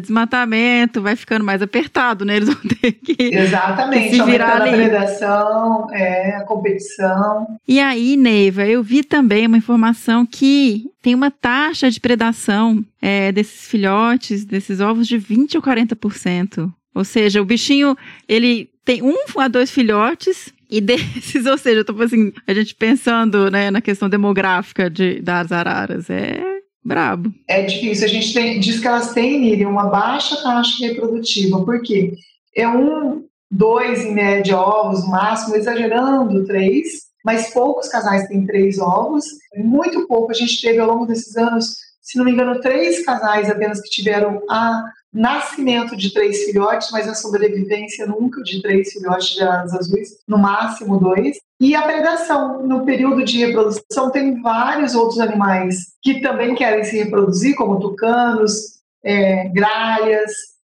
desmatamento, vai ficando mais apertado, né? Eles vão ter que. Exatamente, Que se virar aumentando a ali. predação, é, a competição. E aí, Neiva, eu vi também uma informação que tem uma taxa de predação é, desses filhotes, desses ovos, de 20% ou 40%. Ou seja, o bichinho, ele tem um a dois filhotes e desses, ou seja, eu tô assim, a gente pensando né, na questão demográfica de, das araras, é brabo. É difícil. A gente tem, diz que elas têm, Miriam, uma baixa taxa reprodutiva. Por quê? É um, dois em média ovos, máximo, exagerando três, mas poucos casais têm três ovos. Muito pouco. A gente teve ao longo desses anos, se não me engano, três casais apenas que tiveram a nascimento de três filhotes, mas a sobrevivência nunca de três filhotes de azuis, no máximo dois. E a predação, no período de reprodução, tem vários outros animais que também querem se reproduzir, como tucanos, é, gralhas,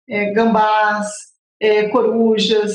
é, gambás, é, corujas.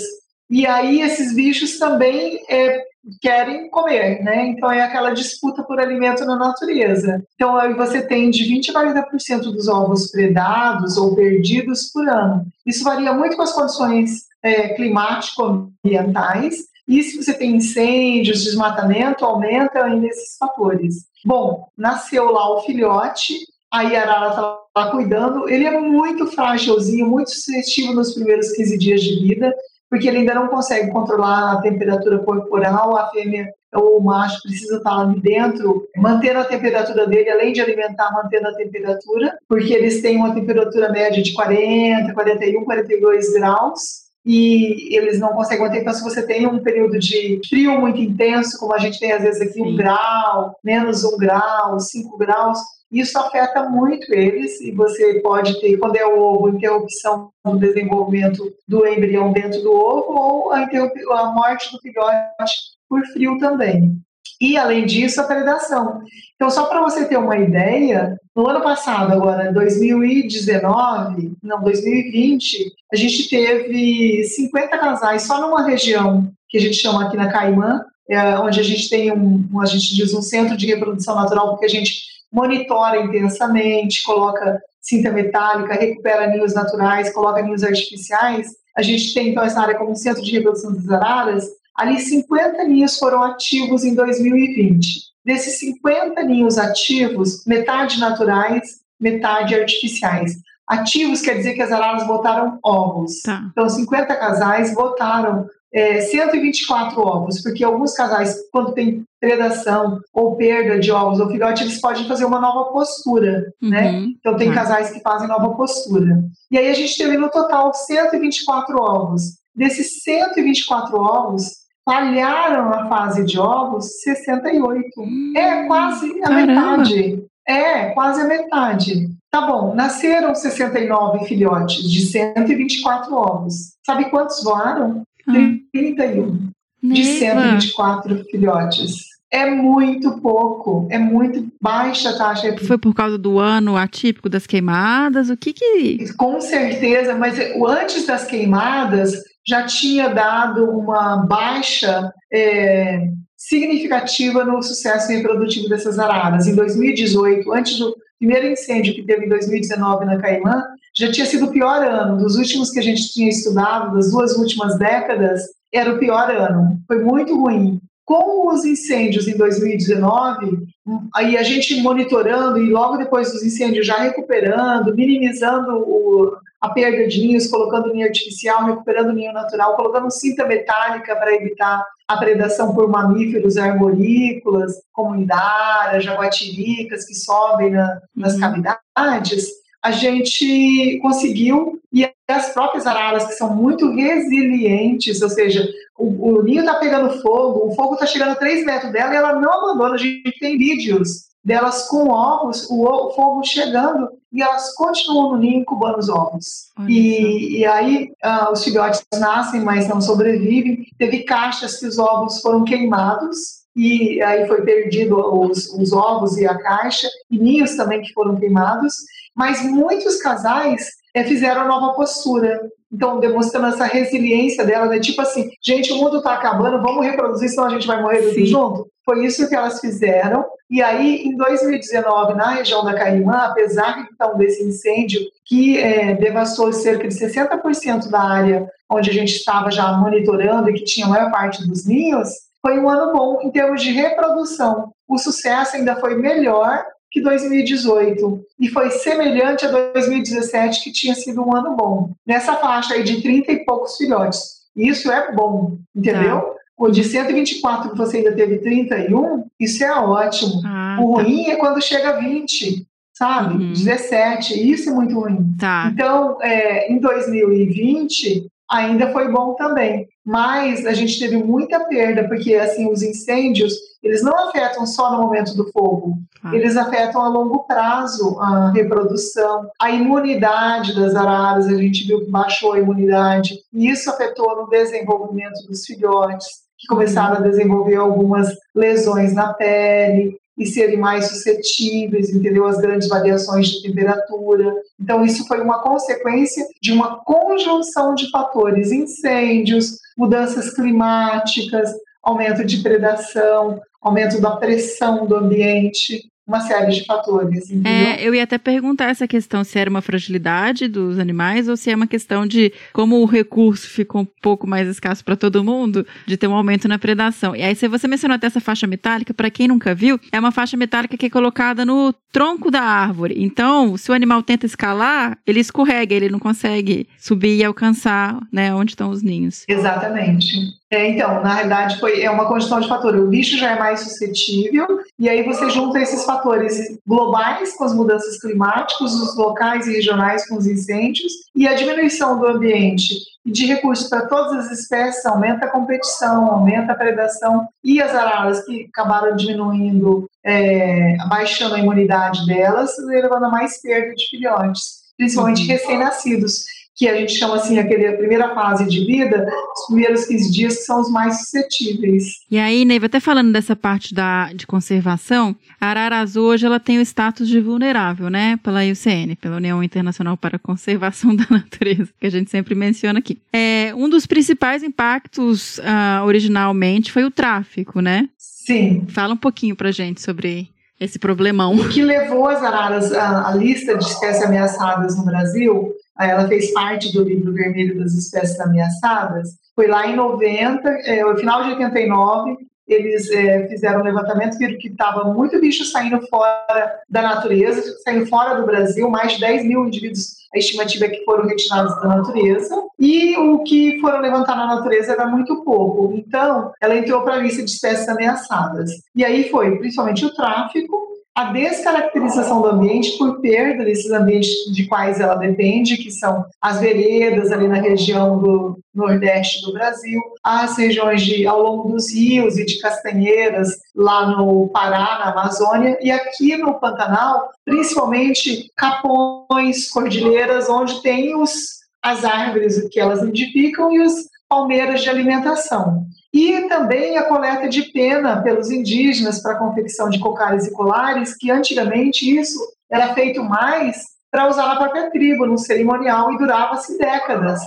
E aí esses bichos também é, querem comer, né? Então é aquela disputa por alimento na natureza. Então aí você tem de 20 a 40% dos ovos predados ou perdidos por ano. Isso varia muito com as condições é, climático-ambientais. E se você tem incêndios, desmatamento, aumenta ainda esses fatores. Bom, nasceu lá o filhote, a Arara está lá cuidando. Ele é muito frágilzinho, muito sensitivo nos primeiros 15 dias de vida porque ele ainda não consegue controlar a temperatura corporal, a fêmea ou o macho precisa estar ali dentro, mantendo a temperatura dele, além de alimentar, mantendo a temperatura, porque eles têm uma temperatura média de 40, 41, 42 graus, e eles não conseguem manter. Então, se você tem um período de frio muito intenso, como a gente tem às vezes aqui, um grau, menos um grau, cinco graus, isso afeta muito eles e você pode ter, quando é o ovo, interrupção do desenvolvimento do embrião dentro do ovo ou a, a morte do filhote por frio também. E, além disso, a predação. Então, só para você ter uma ideia, no ano passado, agora, 2019, não, 2020, a gente teve 50 casais só numa região que a gente chama aqui na Caimã, é, onde a gente tem um, a gente diz um centro de reprodução natural, porque a gente monitora intensamente, coloca cinta metálica, recupera ninhos naturais, coloca ninhos artificiais. A gente tem, então, essa área como centro de reprodução das araras. Ali, 50 ninhos foram ativos em 2020. Desses 50 ninhos ativos, metade naturais, metade artificiais. Ativos quer dizer que as araras botaram ovos. Tá. Então, 50 casais botaram é, 124 ovos, porque alguns casais, quando tem predação ou perda de ovos ou filhote, eles podem fazer uma nova postura, uhum. né? Então tem uhum. casais que fazem nova postura. E aí a gente teve no total 124 ovos. Desses 124 ovos, falharam a fase de ovos 68. Hum, é quase a caramba. metade. É, quase a metade. Tá bom, nasceram 69 filhotes de 124 ovos. Sabe quantos voaram? 31 de 124 filhotes. É muito pouco, é muito baixa a taxa. Foi por causa do ano atípico das queimadas? O que que. Com certeza, mas antes das queimadas já tinha dado uma baixa é, significativa no sucesso reprodutivo dessas araras. Em 2018, antes do primeiro incêndio que teve em 2019 na Caimã, já tinha sido o pior ano. Dos últimos que a gente tinha estudado, das duas últimas décadas, era o pior ano. Foi muito ruim. Com os incêndios em 2019, aí a gente monitorando e logo depois dos incêndios já recuperando, minimizando o, a perda de ninhos, colocando ninho artificial, recuperando ninho natural, colocando cinta metálica para evitar a predação por mamíferos arborícolas, como indara, jaguatiricas que sobem na, nas uhum. cavidades a gente conseguiu, e as próprias araras, que são muito resilientes, ou seja, o, o ninho está pegando fogo, o fogo está chegando a 3 metros dela e ela não abandona. A gente tem vídeos delas com ovos, o, o fogo chegando, e elas continuam no ninho incubando os ovos. E, e, aí uh, os filhotes nascem, mas não sobrevivem. Teve caixas que os ovos foram queimados, e aí foi perdido os, os ovos e a caixa, e ninhos também que foram queimados mas muitos casais é, fizeram nova postura. Então, demonstrando essa resiliência dela, né? Tipo assim, gente, o mundo está acabando, vamos reproduzir, senão a gente vai morrer tudo junto. Foi isso que elas fizeram. E aí, em 2019, na região da Caimã, apesar então desse incêndio que é, devastou cerca de 60% da área onde a gente estava já monitorando e que tinha a maior parte dos ninhos, foi um ano bom em termos de reprodução. O sucesso ainda foi melhor que 2018 e foi semelhante a 2017 que tinha sido um ano bom. Nessa faixa aí de 30 e poucos filhotes. Isso é bom, entendeu? Tá. O de 124 que você ainda teve 31, isso é ótimo. Ah, o tá. ruim tá. é quando chega a 20, sabe? Uhum. 17, isso é muito ruim. Tá. Então, é, em 2020, ainda foi bom também. Mas a gente teve muita perda, porque assim, os incêndios, eles não afetam só no momento do fogo, ah. eles afetam a longo prazo a reprodução, a imunidade das araras, a gente viu que baixou a imunidade, e isso afetou no desenvolvimento dos filhotes, que começaram a desenvolver algumas lesões na pele, e serem mais suscetíveis, entendeu? As grandes variações de temperatura. Então, isso foi uma consequência de uma conjunção de fatores: incêndios, mudanças climáticas, aumento de predação, aumento da pressão do ambiente uma série de fatores. É, eu ia até perguntar essa questão se era uma fragilidade dos animais ou se é uma questão de como o recurso ficou um pouco mais escasso para todo mundo, de ter um aumento na predação. E aí, você mencionou até essa faixa metálica, para quem nunca viu, é uma faixa metálica que é colocada no tronco da árvore. Então, se o animal tenta escalar, ele escorrega, ele não consegue subir e alcançar né, onde estão os ninhos. Exatamente. É, então, na realidade, foi, é uma condição de fatores. O bicho já é mais suscetível, e aí você junta esses fatores globais com as mudanças climáticas, os locais e regionais com os incêndios, e a diminuição do ambiente e de recursos para todas as espécies aumenta a competição, aumenta a predação, e as araras que acabaram diminuindo, é, baixando a imunidade delas, levando a mais perda de filhotes, principalmente uhum. recém-nascidos que a gente chama assim, aquele, a primeira fase de vida, os primeiros 15 dias que são os mais suscetíveis. E aí, Neiva, até falando dessa parte da, de conservação, a arara azul hoje ela tem o status de vulnerável, né, pela IUCN, pela União Internacional para a Conservação da Natureza, que a gente sempre menciona aqui. É, um dos principais impactos uh, originalmente foi o tráfico, né? Sim. Fala um pouquinho pra gente sobre esse problemão. O que levou as araras à, à lista de espécies ameaçadas no Brasil ela fez parte do livro vermelho das espécies ameaçadas. Foi lá em 90, é, no final de 89, eles é, fizeram um levantamento, viram que estava muito bicho saindo fora da natureza, saindo fora do Brasil, mais de 10 mil indivíduos, a estimativa é que foram retirados da natureza, e o que foram levantar na natureza era muito pouco. Então, ela entrou para a lista de espécies ameaçadas. E aí foi principalmente o tráfico, a descaracterização do ambiente por perda desses ambientes de quais ela depende, que são as veredas ali na região do nordeste do Brasil, as regiões de, ao longo dos rios e de castanheiras lá no Pará, na Amazônia, e aqui no Pantanal, principalmente capões, cordilheiras, onde tem os, as árvores que elas nidificam e os palmeiras de alimentação. E também a coleta de pena pelos indígenas para a confecção de cocares e colares, que antigamente isso era feito mais para usar na própria tribo, no cerimonial, e durava-se décadas.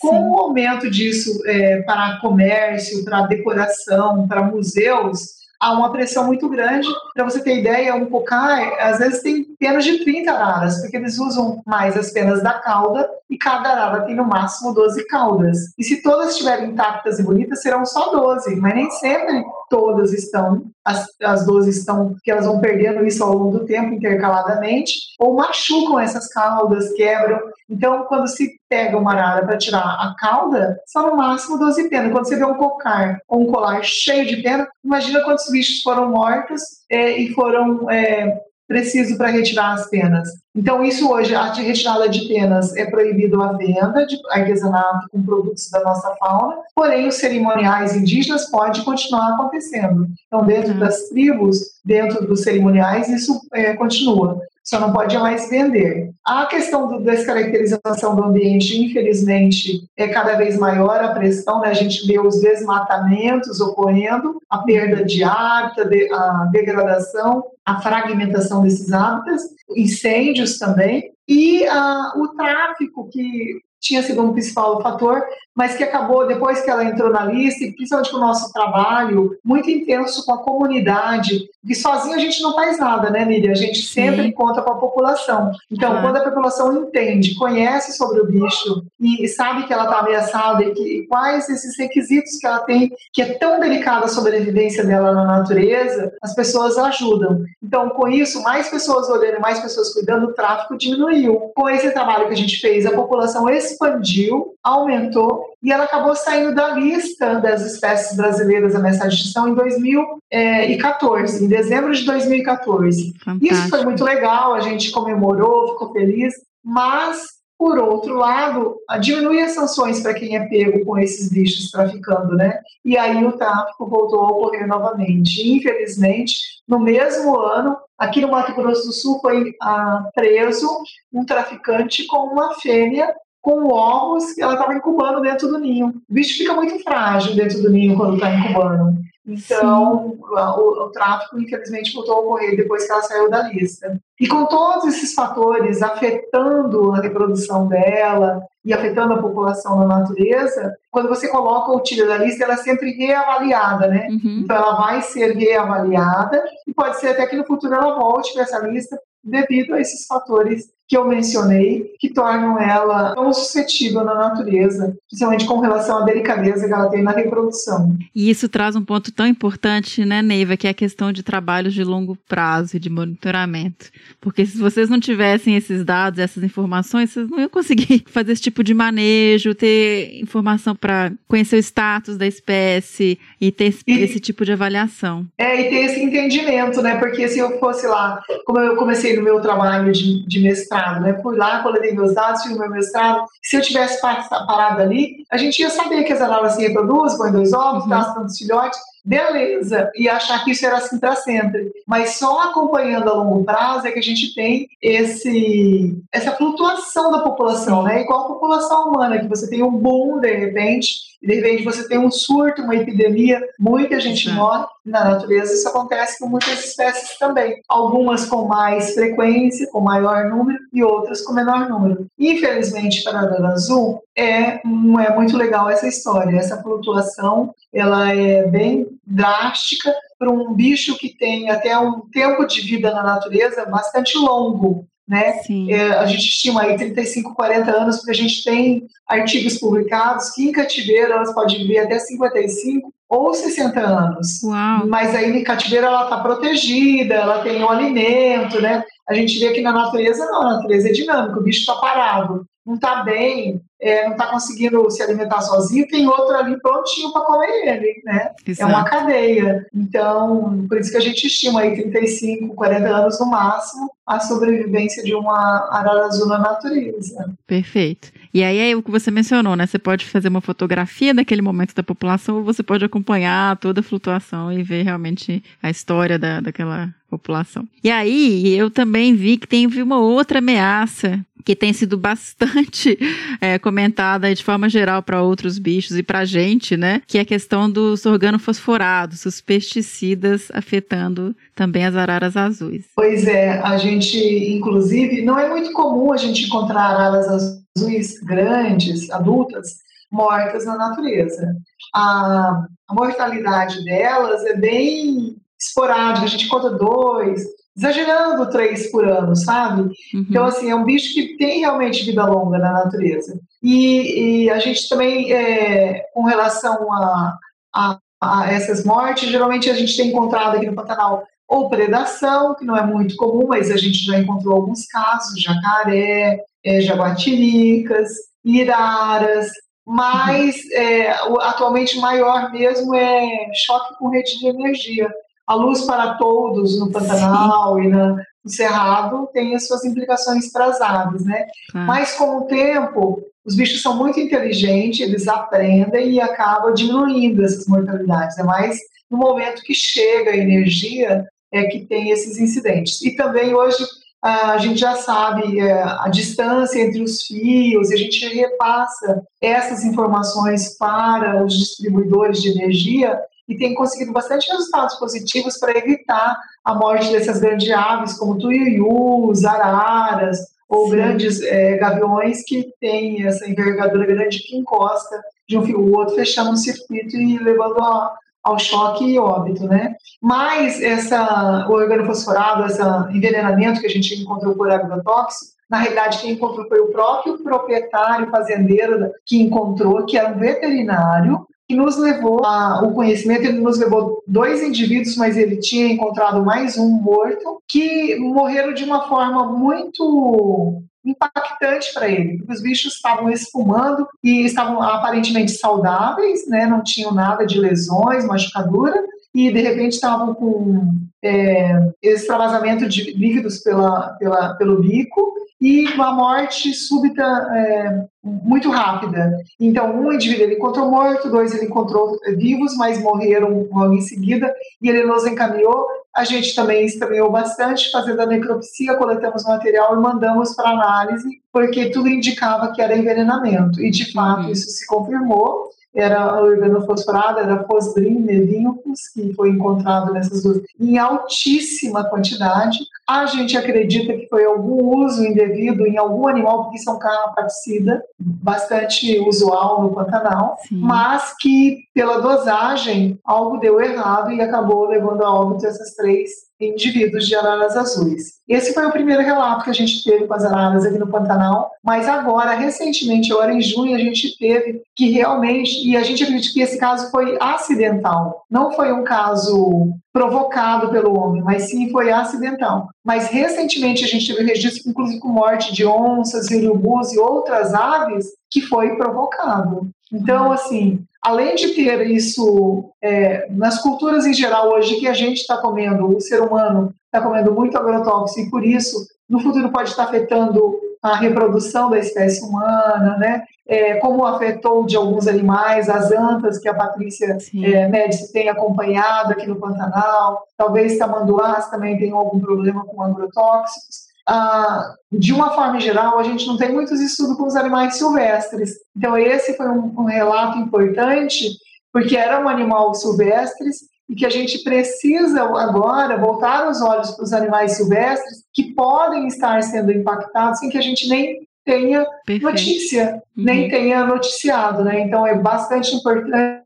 Com o aumento disso é, para comércio, para decoração, para museus, há uma pressão muito grande. Para você ter ideia, um cocai, às vezes tem penas de 30 araras, porque eles usam mais as penas da cauda e cada arara tem no máximo 12 caudas. E se todas estiverem intactas e bonitas, serão só 12, mas nem sempre todas estão, as, as 12 estão, que elas vão perdendo isso ao longo do tempo, intercaladamente, ou machucam essas caudas, quebram. Então, quando se pega uma arara para tirar a cauda, são no máximo 12 penas. Quando você vê um cocar ou um colar cheio de pena, imagina quantos bichos foram mortos é, e foram é, preciso para retirar as penas. Então, isso hoje, a retirada de penas é proibido a venda de artesanato com produtos da nossa fauna, porém, os cerimoniais indígenas pode continuar acontecendo. Então, dentro uhum. das tribos, dentro dos cerimoniais, isso é, continua só não pode mais vender. A questão da descaracterização do ambiente, infelizmente, é cada vez maior a pressão, né? a gente vê os desmatamentos ocorrendo, a perda de hábitat, a degradação, a fragmentação desses hábitats, incêndios também, e uh, o tráfico que tinha sido um principal fator, mas que acabou, depois que ela entrou na lista, e principalmente com o nosso trabalho muito intenso com a comunidade, que sozinho a gente não faz nada, né, Miriam? A gente sempre Sim. conta com a população. Então, quando a população entende, conhece sobre o bicho e sabe que ela está ameaçada e, que, e quais esses requisitos que ela tem, que é tão delicada a sobrevivência dela na natureza, as pessoas ajudam. Então, com isso, mais pessoas olhando, mais pessoas cuidando, o tráfico diminuiu. Com esse trabalho que a gente fez, a população expandiu, aumentou e ela acabou saindo da lista das espécies brasileiras ameaçadas de extinção em 2014, em dezembro de 2014. Fantástico. Isso foi muito legal, a gente comemorou, ficou feliz, mas por outro lado, diminui as sanções para quem é pego com esses bichos traficando, né? E aí o tráfico voltou a ocorrer novamente. Infelizmente, no mesmo ano, aqui no Mato Grosso do Sul foi ah, preso um traficante com uma fêmea com ovos que ela estava incubando dentro do ninho. O bicho fica muito frágil dentro do ninho quando está incubando. Então, o, o, tráfico, infelizmente, voltou a ocorrer depois que ela saiu da lista. E com todos esses fatores afetando a reprodução dela e afetando a população na natureza, quando você coloca o tira da lista, ela é sempre reavaliada, né? Uhum. Então, ela vai ser reavaliada e pode ser até que no futuro ela volte para essa lista devido a esses fatores que eu mencionei, que tornam ela tão suscetível na natureza, principalmente com relação à delicadeza que ela tem na reprodução. E isso traz um ponto tão importante, né, Neiva, que é a questão de trabalhos de longo prazo e de monitoramento. Porque se vocês não tivessem esses dados, essas informações, vocês não iam conseguir fazer esse tipo de manejo, ter informação para conhecer o status da espécie e ter esse, e, esse tipo de avaliação. É, e ter esse entendimento, né? Porque se eu fosse lá, como eu comecei no meu trabalho de, de mestrado, mestrado, né? Fui lá, coletei meus dados, fiz o meu mestrado. Se eu tivesse parado ali, a gente ia saber que as araras se reproduzem, põem dois ovos, uhum. nascem dos filhotes, beleza, e achar que isso era assim para sempre. Mas só acompanhando a longo prazo é que a gente tem esse, essa flutuação da população, né? Igual a população humana, que você tem um boom de repente e de repente você tem um surto, uma epidemia, muita gente Sim. morre na natureza. Isso acontece com muitas espécies também. Algumas com mais frequência, com maior número, e outras com menor número. Infelizmente, para a Dana Azul, é, não é muito legal essa história. Essa flutuação ela é bem drástica para um bicho que tem até um tempo de vida na natureza bastante longo né? É, a gente estima aí 35, 40 anos, porque a gente tem artigos publicados que em cativeiro elas podem viver até 55 ou 60 anos. Uau. Mas aí em cativeiro ela está protegida, ela tem um alimento, né? A gente vê que na natureza não, a natureza é dinâmica, o bicho está parado, não está bem, é, não está conseguindo se alimentar sozinho, tem outro ali prontinho para comer ele, né? Exato. É uma cadeia. Então, por isso que a gente estima aí 35, 40 anos no máximo a sobrevivência de uma arara azul na natureza. Perfeito. E aí é o que você mencionou, né? Você pode fazer uma fotografia daquele momento da população ou você pode acompanhar toda a flutuação e ver realmente a história da, daquela população. E aí eu também vi que tem uma outra ameaça que tem sido bastante é, comentada de forma geral para outros bichos e para a gente, né? Que é a questão dos organofosforados, os pesticidas afetando também as araras azuis. Pois é, a gente, inclusive, não é muito comum a gente encontrar araras azuis grandes, adultas, mortas na natureza. A, mortalidade delas é bem esporádica, a gente conta dois, exagerando três por ano, sabe? Uhum. Então, assim, é um bicho que tem realmente vida longa na natureza. E, e a gente também, é, com relação a, a, a, essas mortes, geralmente a gente tem encontrado aqui no Pantanal ou predação, que não é muito comum, mas a gente já encontrou alguns casos, jacaré, é, jaguatiricas, iraras, mas uhum. é, atualmente maior mesmo é choque com rede de energia a luz para todos no Pantanal Sim. e na, no Cerrado tem as suas implicações para as aves, né? Ah. Mas com o tempo, os bichos são muito inteligentes, eles aprendem e acabam diminuindo essas mortalidades. É mais no momento que chega a energia é que tem esses incidentes. E também hoje a gente já sabe é, a distância entre os fios, e a gente repassa essas informações para os distribuidores de energia e tem conseguido bastante resultados positivos para evitar a morte dessas grandes aves, como tuiuius, araras, ou Sim. grandes é, gaviões que têm essa envergadura grande que encosta de um fio ao outro, fechando um circuito e levando a, ao choque e óbito, né? Mas essa, o organofosforado, esse envenenamento que a gente encontrou por agrotóxico, na realidade, quem encontrou foi o próprio proprietário fazendeiro que encontrou, que era um veterinário, que nos levou ao conhecimento, ele nos levou dois indivíduos, mas ele tinha encontrado mais um morto, que morreram de uma forma muito impactante para ele, os bichos estavam espumando e estavam aparentemente saudáveis, né, não tinham nada de lesões, machucadura, e de repente estavam com é, extravasamento de líquidos pela, pela, pelo bico e uma morte súbita é, muito rápida. Então, um indivíduo ele encontrou morto, dois ele encontrou vivos, mas morreram logo em seguida, e ele nos encaminhou. A gente também estranhou bastante, fazendo a necropsia, coletamos material e mandamos para análise, porque tudo indicava que era envenenamento, e de fato uhum. isso se confirmou era o organofosforado, era fosdrin, nevíncos, que foi encontrado nessas duas em altíssima quantidade. A gente acredita que foi algum uso indevido em algum animal, porque são carrapaticida, bastante usual no Pantanal, Sim. mas que pela dosagem algo deu errado e acabou levando a óbito essas três indivíduos de araras azuis. Esse foi o primeiro relato que a gente teve com as araras aqui no Pantanal, mas agora, recentemente, agora em junho, a gente teve que realmente, e a gente acredita que esse caso foi acidental, não foi um caso provocado pelo homem, mas sim foi acidental. Mas recentemente a gente teve registro, inclusive com morte de onças, urubus e outras aves, que foi provocado. Então, assim, além de ter isso é, nas culturas em geral hoje que a gente está comendo, o ser humano está comendo muito agrotóxico e por isso no futuro pode estar afetando a reprodução da espécie humana, né? É, como afetou de alguns animais, as antas que a Patrícia é, Médici tem acompanhado aqui no Pantanal, talvez tamanduás também tenham algum problema com agrotóxicos. Ah, de uma forma geral, a gente não tem muitos estudos com os animais silvestres. Então, esse foi um, um relato importante, porque era um animal silvestre e que a gente precisa agora voltar os olhos para os animais silvestres que podem estar sendo impactados sem que a gente nem tenha Perfeito. notícia, uhum. nem tenha noticiado, né? Então é bastante importante.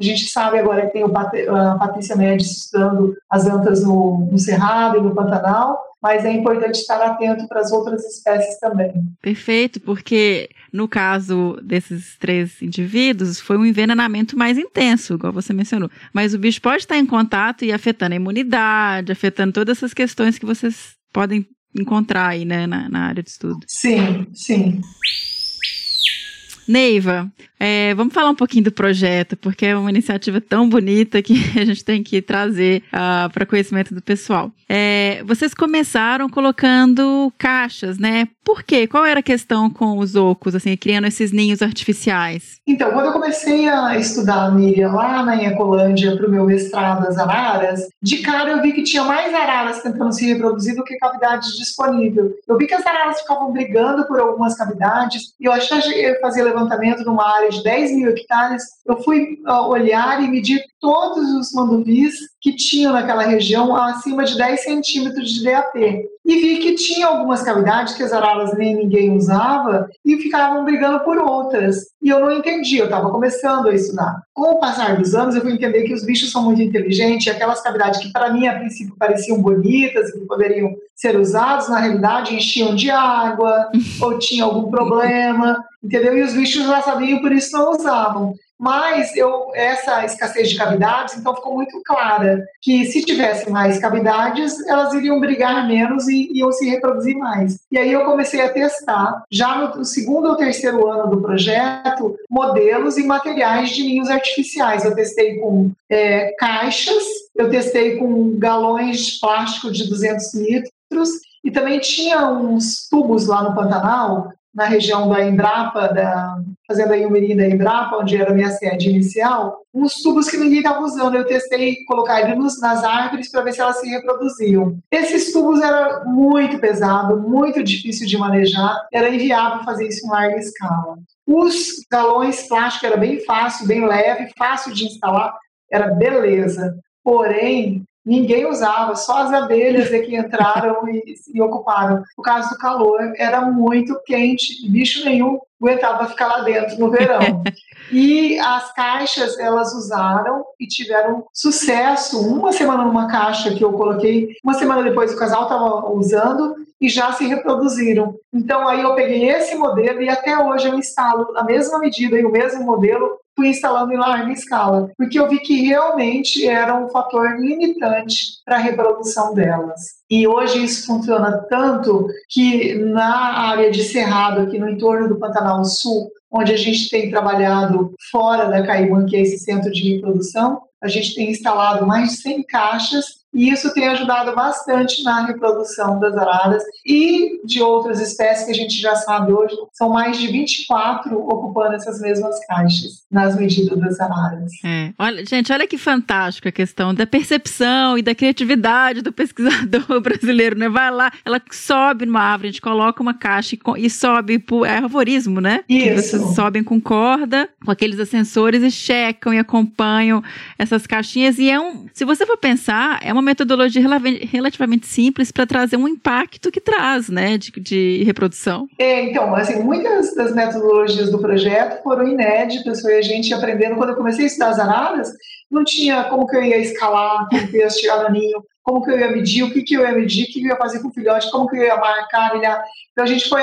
A gente sabe agora que tem a Patrícia Médici estudando as antas no, no Cerrado e no Pantanal, mas é importante estar atento para as outras espécies também. Perfeito, porque no caso desses três indivíduos, foi um envenenamento mais intenso, igual você mencionou. Mas o bicho pode estar em contato e afetando a imunidade, afetando todas essas questões que vocês podem encontrar aí né, na, na área de estudo. Sim, sim. Neiva, é, vamos falar um pouquinho do projeto, porque é uma iniciativa tão bonita que a gente tem que trazer uh, ah, para conhecimento do pessoal. É, vocês começaram colocando caixas, né? Por quê? Qual era a questão com os ocos, assim, criando esses ninhos artificiais? Então, quando eu comecei a estudar a Miriam lá na Ecolândia para o meu mestrado das araras, de cara eu vi que tinha mais araras tentando se reproduzir do que cavidades disponíveis. Eu vi que as araras ficavam brigando por algumas cavidades e eu achei que fazia levantamento numa área de 10 mil hectares, eu fui uh, olhar e medir todos os manduvis que tinham naquela região acima de 10 centímetros de DAP. E vi que tinha algumas cavidades que as araras nem ninguém usava e ficavam brigando por outras. E eu não entendi, eu estava começando a estudar. Com o passar dos anos, eu fui entender que os bichos são muito inteligentes, e aquelas cavidades que para mim a princípio pareciam bonitas e que poderiam ser usadas, na realidade enchiam de água ou tinha algum problema, entendeu? E os bichos já sabiam, por isso não usavam. Mas eu, essa escassez de cavidades, então ficou muito clara que se tivesse mais cavidades, elas iriam brigar menos e iam se reproduzir mais. E aí eu comecei a testar, já no segundo ou terceiro ano do projeto, modelos e materiais de ninhos artificiais. Eu testei com é, caixas, eu testei com galões de plástico de 200 litros e também tinha uns tubos lá no Pantanal na região da Embrapa, da fazenda Iumiri da Embrapa, onde era a minha sede inicial, uns tubos que ninguém estava usando. Eu testei colocar eles nas árvores para ver se elas se reproduziam. Esses tubos era muito pesado, muito difícil de manejar, era inviável fazer isso em larga escala. Os galões plásticos era bem fácil, bem leve, fácil de instalar, era beleza. Porém, ninguém usava, só as abelhas é que entraram e, e, ocuparam. O caso do calor era muito quente, bicho nenhum aguentava ficar lá dentro no verão. e as caixas elas usaram e tiveram sucesso. Uma semana numa caixa que eu coloquei, uma semana depois o casal estava usando e já se reproduziram. Então aí eu peguei esse modelo e até hoje eu instalo a mesma medida e o mesmo modelo fui instalando em larga escala, porque eu vi que realmente era um fator limitante para a reprodução delas. E hoje isso funciona tanto que na área de Cerrado, aqui no entorno do Pantanal Sul, onde a gente tem trabalhado fora da Caimã, que é esse centro de reprodução, a gente tem instalado mais de 100 caixas e isso tem ajudado bastante na reprodução das araras e de outras espécies que a gente já sabe hoje. São mais de 24 ocupando essas mesmas caixas nas medidas das araras. É. Olha, gente, olha que fantástico a questão da percepção e da criatividade do pesquisador brasileiro, né? Vai lá, ela sobe numa árvore, a gente coloca uma caixa e, e sobe por é arvorismo, né? Isso. Vocês sobem com corda, com aqueles ascensores e checam e acompanham essas caixinhas e é um, se você for pensar, é uma metodologia relativamente simples para trazer um impacto que traz, né, de, de reprodução. É, então, assim, muitas das metodologias do projeto foram inéditas, foi a gente aprendendo. Quando eu comecei a estudar as araras, não tinha como que eu ia escalar, como que eu ia no ninho, como que eu ia medir, o que, que eu ia medir, o que, que eu ia fazer com o filhote, como que eu ia marcar, milhar. Então a gente foi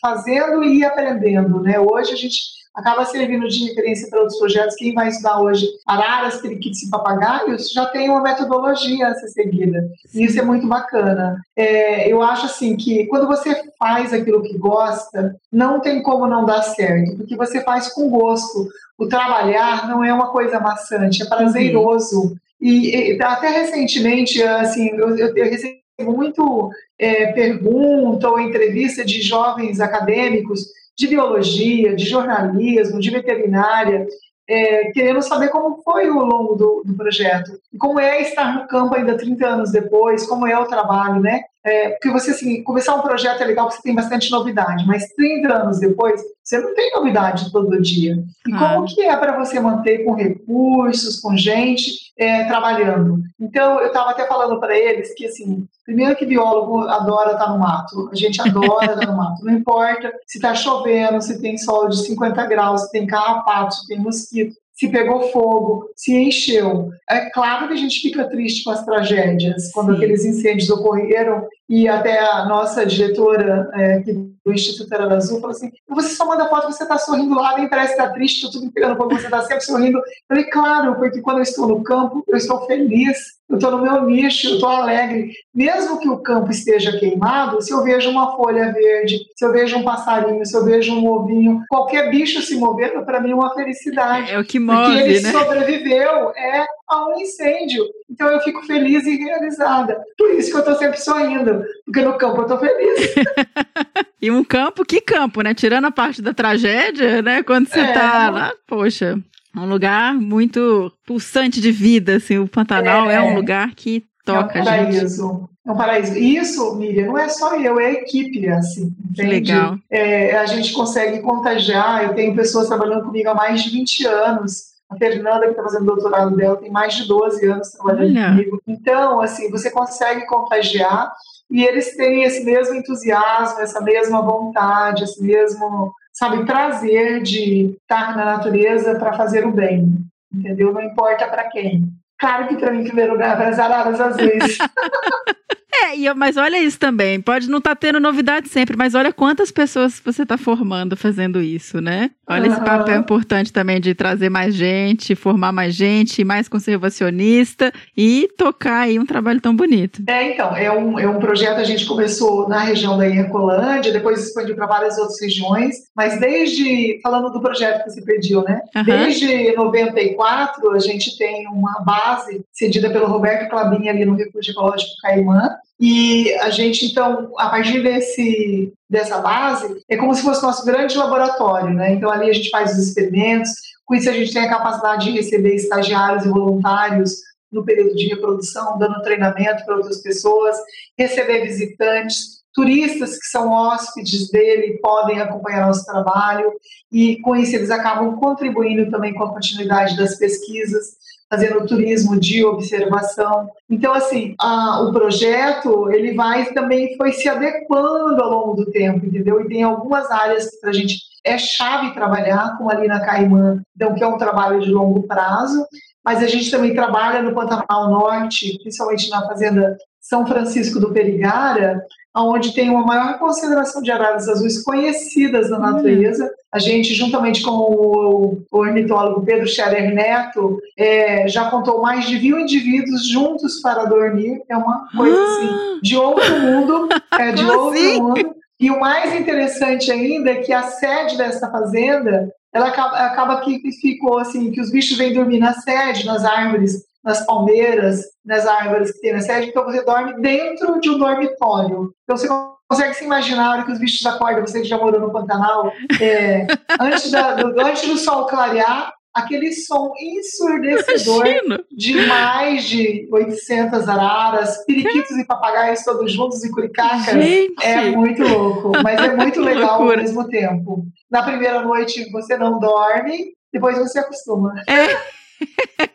fazendo e aprendendo, né? Hoje a gente acaba servindo de referência para outros projetos. Quem vai estudar hoje araras, periquitos e papagaios já tem uma metodologia a ser seguida. E isso é muito bacana. É, eu acho assim que quando você faz aquilo que gosta, não tem como não dar certo, porque você faz com gosto. O trabalhar não é uma coisa maçante, é prazeroso. Uhum. E, e, até recentemente, assim, eu, eu, eu recebi muito é, pergunta ou entrevista de jovens acadêmicos de biologia, de jornalismo, de veterinária, é, querendo saber como foi o longo do, do, projeto, como é estar no campo ainda 30 anos depois, como é o trabalho, né? É, porque você, assim, começar um projeto é legal porque você tem bastante novidade, mas 30 anos depois, você não tem novidade todo dia. E ah. como que é para você manter com recursos, com gente, é, trabalhando? Então, eu estava até falando para eles que, assim, primeiro que biólogo adora estar tá no mato, a gente adora estar no mato, não importa se está chovendo, se tem sol de 50 graus, se tem carrapato, se tem mosquito, se pegou fogo, se encheu. É claro que a gente fica triste com as tragédias, quando Sim. aqueles incêndios ocorreram e até a nossa diretora é, do Instituto Era Azul falou assim: você só manda foto, você está sorrindo lá, nem parece estar tá triste, tudo pegando fogo, você está sempre sorrindo. Eu falei, claro, porque quando eu estou no campo, eu estou feliz, eu estou no meu nicho, eu estou alegre. Mesmo que o campo esteja queimado, se eu vejo uma folha verde, se eu vejo um passarinho, se eu vejo um ovinho, qualquer bicho se movendo, para mim é uma felicidade. É o que move, porque ele né? sobreviveu é a um incêndio. Então eu fico feliz e realizada. Por isso que eu estou sempre sorrindo, porque no campo eu estou feliz. e um campo, que campo, né? Tirando a parte da tragédia, né? Quando você está é, lá, poxa, um lugar muito pulsante de vida, assim, o Pantanal é, é um lugar que toca, é um paraíso. Gente. É um paraíso. E isso, Miriam, não é só eu, é a equipe, assim, entende? Legal. É, a gente consegue contagiar, eu tenho pessoas trabalhando comigo há mais de 20 anos, a Fernanda, que está fazendo doutorado dela, tem mais de 12 anos trabalhando Olha. comigo. Então, assim, você consegue contagiar e eles têm esse mesmo entusiasmo, essa mesma vontade, esse mesmo, sabe, prazer de estar na natureza para fazer o bem, entendeu? Não importa para quem. Claro que para mim, em primeiro lugar, para as araras às vezes. É, e, mas olha isso também. Pode não estar tá tendo novidade sempre, mas olha quantas pessoas você está formando fazendo isso, né? Olha uhum. esse papel importante também de trazer mais gente, formar mais gente, mais conservacionista e tocar aí um trabalho tão bonito. É, então, é um, é um projeto a gente começou na região da Iercolândia, depois expandiu para várias outras regiões, mas desde, falando do projeto que você pediu, né? Uhum. Desde 94 a gente tem uma base cedida pelo Roberto Clabin ali no Refúgio Ecológico Caimã, e a gente, então, a partir desse, dessa base, é como se fosse nosso grande laboratório, né? Então, ali a gente faz os experimentos, com isso a gente tem a capacidade de receber estagiários e voluntários no período de reprodução, dando treinamento para outras pessoas, receber visitantes, turistas que são hóspedes dele podem acompanhar nosso trabalho e com isso eles acabam contribuindo também com a continuidade das pesquisas fazendo turismo de observação. Então, assim, a, o projeto, ele vai também, foi se adequando ao longo do tempo, entendeu? E tem algumas áreas que para a gente é chave trabalhar, como ali na Caimã, então, que é um trabalho de longo prazo, mas a gente também trabalha no Pantanal Norte, principalmente na fazenda São Francisco do Perigara, onde tem uma maior concentração de araras azuis conhecidas na natureza. A gente, juntamente com o, ornitólogo Pedro Scherer Neto, é, já contou mais de mil indivíduos juntos para dormir. É uma coisa assim, de outro mundo, é de outro assim? mundo. E o mais interessante ainda é que a sede dessa fazenda, ela acaba, acaba que ficou assim, que os bichos vêm dormir na sede, nas árvores, nas palmeiras, nas árvores que tem na sede, então você dorme dentro de um dormitório. Então você consegue se imaginar a hora que os bichos acordam, você que já morou no Pantanal, é, antes, da, do, antes do sol clarear, aquele som ensurdecedor Imagino. de mais de 800 araras, periquitos e papagaios todos juntos e curicacas. Gente, É muito louco, mas é muito legal ao mesmo tempo. Na primeira noite você não dorme, depois você acostuma.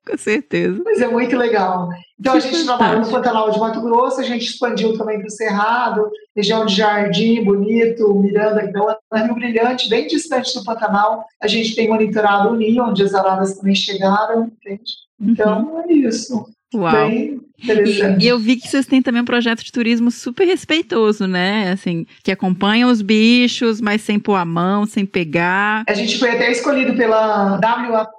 com certeza. Mas é muito legal. Então a gente trabalha no. Pantanal de Mato Grosso, a gente expandiu também para o Cerrado, região de Jardim, Bonito, Miranda, que é uma Rio Brilhante, bem distante do Pantanal. A gente tem monitorado o Ninho, onde as araras também chegaram, entende? Então é isso. Uau. Bem. E, e eu vi que vocês têm também um projeto de turismo super respeitoso, né? Assim, que acompanha os bichos, mas sem pôr a mão, sem pegar. A gente foi até escolhido pela WAP,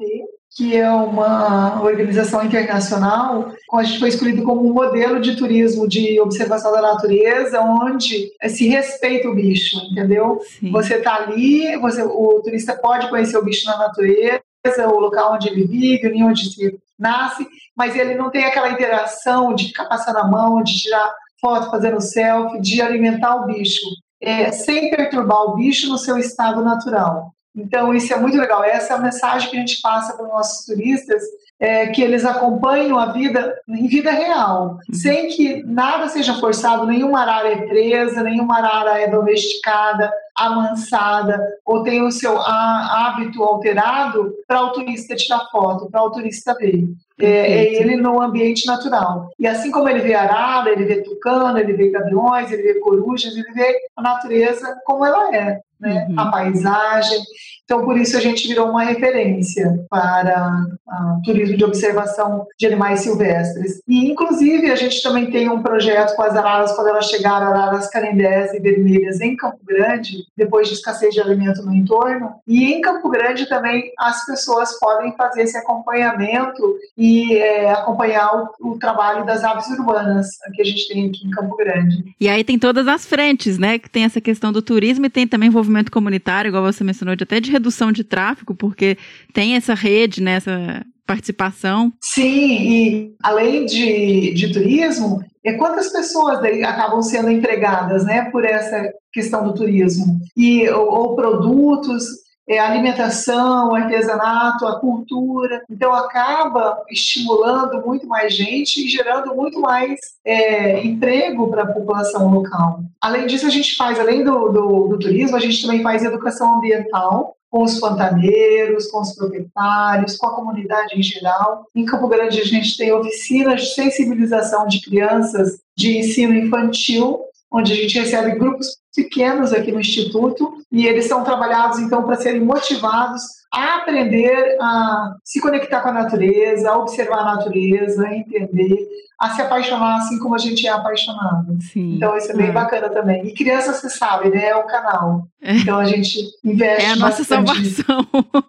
que é uma organização internacional, a gente foi escolhido como um modelo de turismo de observação da natureza, onde se respeita o bicho, entendeu? Sim. Você está ali, você, o turista pode conhecer o bicho na natureza, o local onde ele vive, o ninho onde se nasce, mas ele não tem aquela interação de ficar passando a mão, de tirar foto, fazendo selfie, de alimentar o bicho, é, sem perturbar o bicho no seu estado natural. Então, isso é muito legal. Essa é a mensagem que a gente passa para os nossos turistas, é, que eles acompanham a vida em vida real, sem que nada seja forçado, nenhuma arara é presa, nenhuma arara é domesticada, amansada, ou tem o seu há- hábito alterado para o turista tirar foto, para o turista ver. É, é ele no ambiente natural. E assim como ele vê arara, ele vê tucano, ele vê gaviões, ele vê corujas, ele vê a natureza como ela é, né? Uhum. A paisagem. Então, por isso a gente virou uma referência para ah, turismo de observação de animais silvestres. E, inclusive, a gente também tem um projeto com as araras, quando elas chegaram, araras canindés e vermelhas em Campo Grande, depois de escassez de alimento no entorno. E em Campo Grande também as pessoas podem fazer esse acompanhamento e é, acompanhar o, o trabalho das aves urbanas que a gente tem aqui em Campo Grande. E aí tem todas as frentes, né? Que tem essa questão do turismo e tem também envolvimento comunitário, igual você mencionou, de até de redução de tráfego, porque tem essa rede, né? Essa participação. Sim, e além de, de turismo, é quantas pessoas daí acabam sendo empregadas, né, por essa questão do turismo e ou, ou produtos, é, alimentação, artesanato, a cultura. Então acaba estimulando muito mais gente e gerando muito mais é, emprego para a população local. Além disso, a gente faz, além do, do, do turismo, a gente também faz educação ambiental com os pantaneiros, com os proprietários, com a comunidade em geral. Em Campo Grande, a gente tem oficinas de sensibilização de crianças de ensino infantil, onde a gente recebe grupos pequenos aqui no Instituto e eles são trabalhados, então, para serem motivados a aprender a se conectar com a natureza, a observar a natureza, a entender, a se apaixonar assim como a gente é apaixonado. Sim. Então, isso é bem Ah. bacana também. E criança, você sabe, né? É o canal. Então, a gente investe É a nossa bastante. salvação.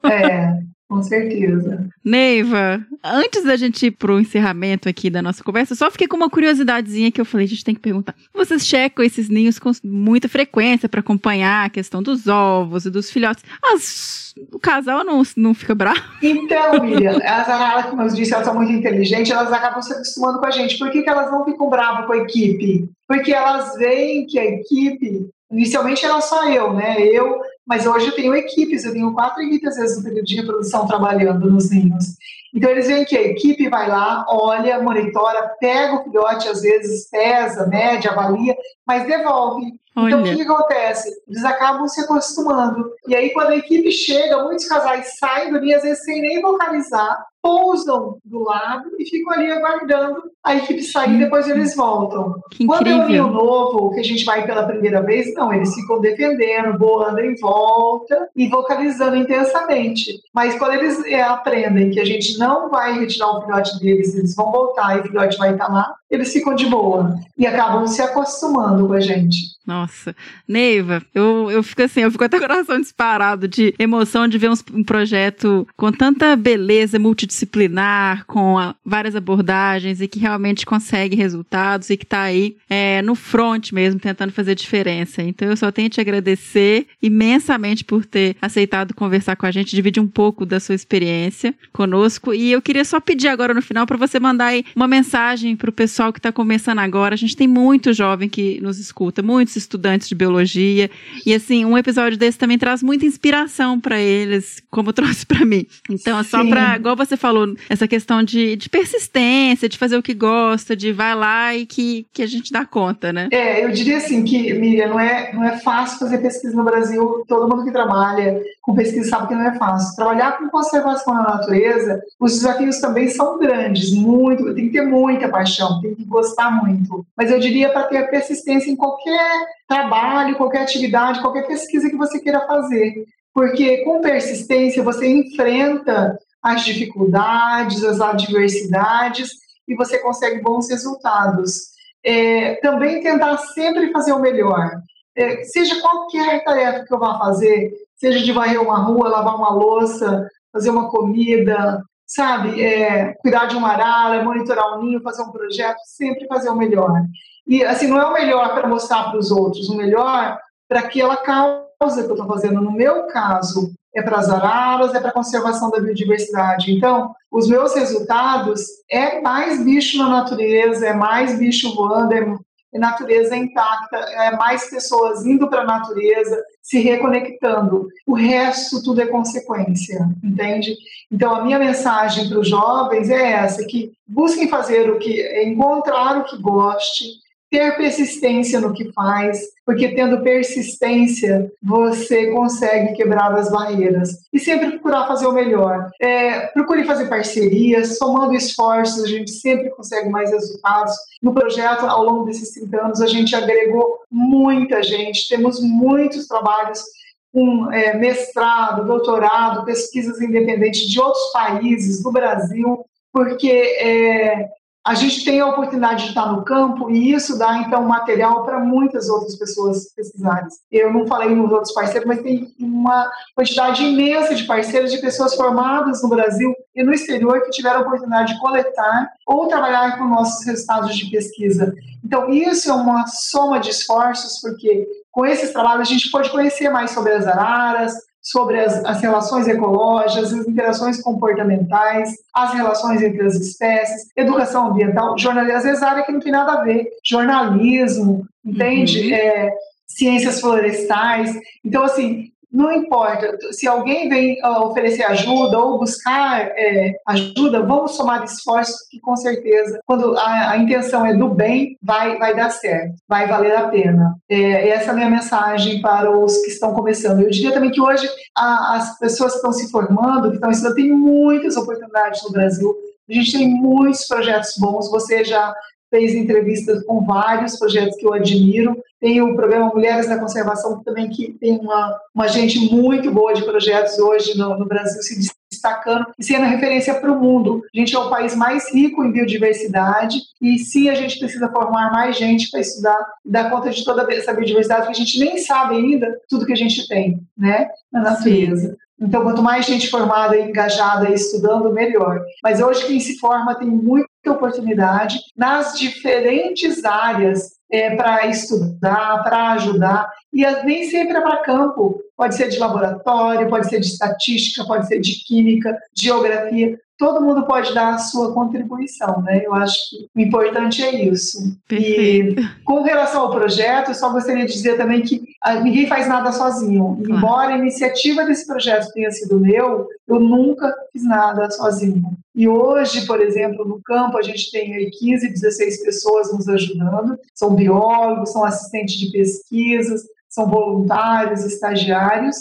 É, com certeza. Neiva, antes da gente ir pro encerramento aqui da nossa conversa, eu só fiquei com uma curiosidadezinha que eu falei, a gente tem que perguntar. Vocês checam esses ninhos com muita frequência para acompanhar a questão dos ovos e dos filhotes. As- o casal não, não fica bravo? Então, Miriam, as como eu disse, elas são muito inteligentes, elas acabam se acostumando com a gente. Por que, que elas não ficam bravas com a equipe? Porque elas veem que a equipe, inicialmente era só eu, né? Eu, mas hoje eu tenho equipes, eu tenho quatro equipes, às vezes, no período de reprodução trabalhando nos ninhos. Então, eles veem que a equipe vai lá, olha, monitora, pega o filhote, às vezes pesa, mede, avalia, mas devolve. Então, o que, Olha, que acontece? Eles acabam se acostumando. E aí, quando a equipe chega, muitos casais saem do ninho, às vezes sem nem vocalizar, pousam do lado e ficam ali aguardando a equipe sair e depois eles voltam. que Quando é um ninho incrível. novo, que a gente vai pela primeira vez, não, eles ficam defendendo, voando em volta e vocalizando intensamente. Mas quando eles é, aprendem que a gente não vai retirar o filhote deles, eles vão voltar e o filhote vai estar lá, eles ficam de boa e acabam se acostumando com a gente. Nossa, Neiva, eu, eu fico assim, eu fico até coração disparado de emoção de ver um, projeto com tanta beleza multidisciplinar, com a, várias abordagens e que realmente consegue resultados e que está aí é, no front mesmo, tentando fazer diferença. Então eu só tenho te agradecer imensamente por ter aceitado conversar com a gente, dividir um pouco da sua experiência conosco. E eu queria só pedir agora no final para você mandar aí uma mensagem para o pessoal que está começando agora. A gente tem muito jovem que nos escuta, muitos muitos estudantes de biologia. E assim, um episódio desse também traz muita inspiração para eles, como trouxe para mim. Então, é só para, igual você falou, essa questão de, de persistência, de fazer o que gosta, de vai lá e que, que a gente dá conta, né? É, eu diria assim que, Miriam, não é, não é fácil fazer pesquisa no Brasil. Todo mundo que trabalha com pesquisa sabe que não é fácil. Trabalhar com conservação na natureza, os desafios também são grandes, muito, tem que ter muita paixão, tem que gostar muito. Mas eu diria para ter persistência em qualquer trabalho, qualquer atividade, qualquer pesquisa que você queira fazer. Porque com persistência você enfrenta as dificuldades, as adversidades e você consegue bons resultados. É, também tentar sempre fazer o melhor. É, seja qualquer tarefa que eu vá fazer, seja de varrer uma rua, lavar uma louça, fazer uma comida, sabe, é, cuidar de uma arara, monitorar um ninho, fazer um projeto, sempre fazer o melhor. E, assim, não é o melhor para mostrar para os outros, o melhor para aquela causa que eu estou fazendo. No meu caso, é para as araras, é para a conservação da biodiversidade. Então, os meus resultados é mais bicho na natureza, é mais bicho voando, é natureza intacta, é mais pessoas indo para a natureza, se reconectando. O resto tudo é consequência, entende? Então a minha mensagem para os jovens é essa: que busquem fazer o que, encontrar o que goste, ter persistência no que faz, porque tendo persistência você consegue quebrar as barreiras e sempre procurar fazer o melhor. É, procure fazer parcerias, somando esforços a gente sempre consegue mais resultados. No projeto, ao longo desses 30 anos, a gente agregou muita gente, temos muitos trabalhos com é, mestrado, doutorado, pesquisas independentes de outros países, do Brasil, porque é, a gente tem a oportunidade de estar no campo e isso dá, então, material para muitas outras pessoas pesquisarem. Eu não falei nos outros parceiros, mas tem uma quantidade imensa de parceiros, de pessoas formadas no Brasil e no exterior que tiveram a oportunidade de coletar ou trabalhar com nossos resultados de pesquisa. Então, isso é uma soma de esforços, porque com esses trabalhos a gente pode conhecer mais sobre as araras, sobre as, as, relações ecológicas, as interações comportamentais, as relações entre as espécies, educação ambiental, jornalismo, às vezes área que não tem nada a ver, jornalismo, entende? Uhum. É, ciências florestais. Então, assim, não importa, se alguém vem uh, oferecer ajuda ou buscar é, ajuda, vamos somar esforços que com certeza, quando a, a, intenção é do bem, vai, vai dar certo, vai valer a pena. É, essa é a minha mensagem para os que estão começando. Eu diria também que hoje a, as pessoas que estão se formando, que estão estudando, tem muitas oportunidades no Brasil. A gente tem muitos projetos bons. Você já fez entrevistas com vários projetos que eu admiro. Tem o programa Mulheres na Conservação, também que tem uma, uma gente muito boa de projetos hoje no, no Brasil se destacando e sendo referência para o mundo. A gente é o país mais rico em biodiversidade e sim, a gente precisa formar mais gente para estudar e dar conta de toda essa biodiversidade, que a gente nem sabe ainda tudo que a gente tem né, na natureza. Sim. Então, quanto mais gente formada, engajada, estudando, melhor. Mas hoje quem se forma tem muita oportunidade nas diferentes áreas é, para estudar, para ajudar, e nem sempre é para campo. Pode ser de laboratório, pode ser de estatística, pode ser de química, geografia todo mundo pode dar a sua contribuição, né? Eu acho que o importante é isso. Perfeito. E com relação ao projeto, eu só gostaria de dizer também que ah, ninguém faz nada sozinho. Claro. Embora a iniciativa desse projeto tenha sido meu, eu nunca fiz nada sozinho. E hoje, por exemplo, no campo, a gente tem 15, 16 pessoas nos ajudando. São biólogos, são assistentes de pesquisas, são voluntários, estagiários,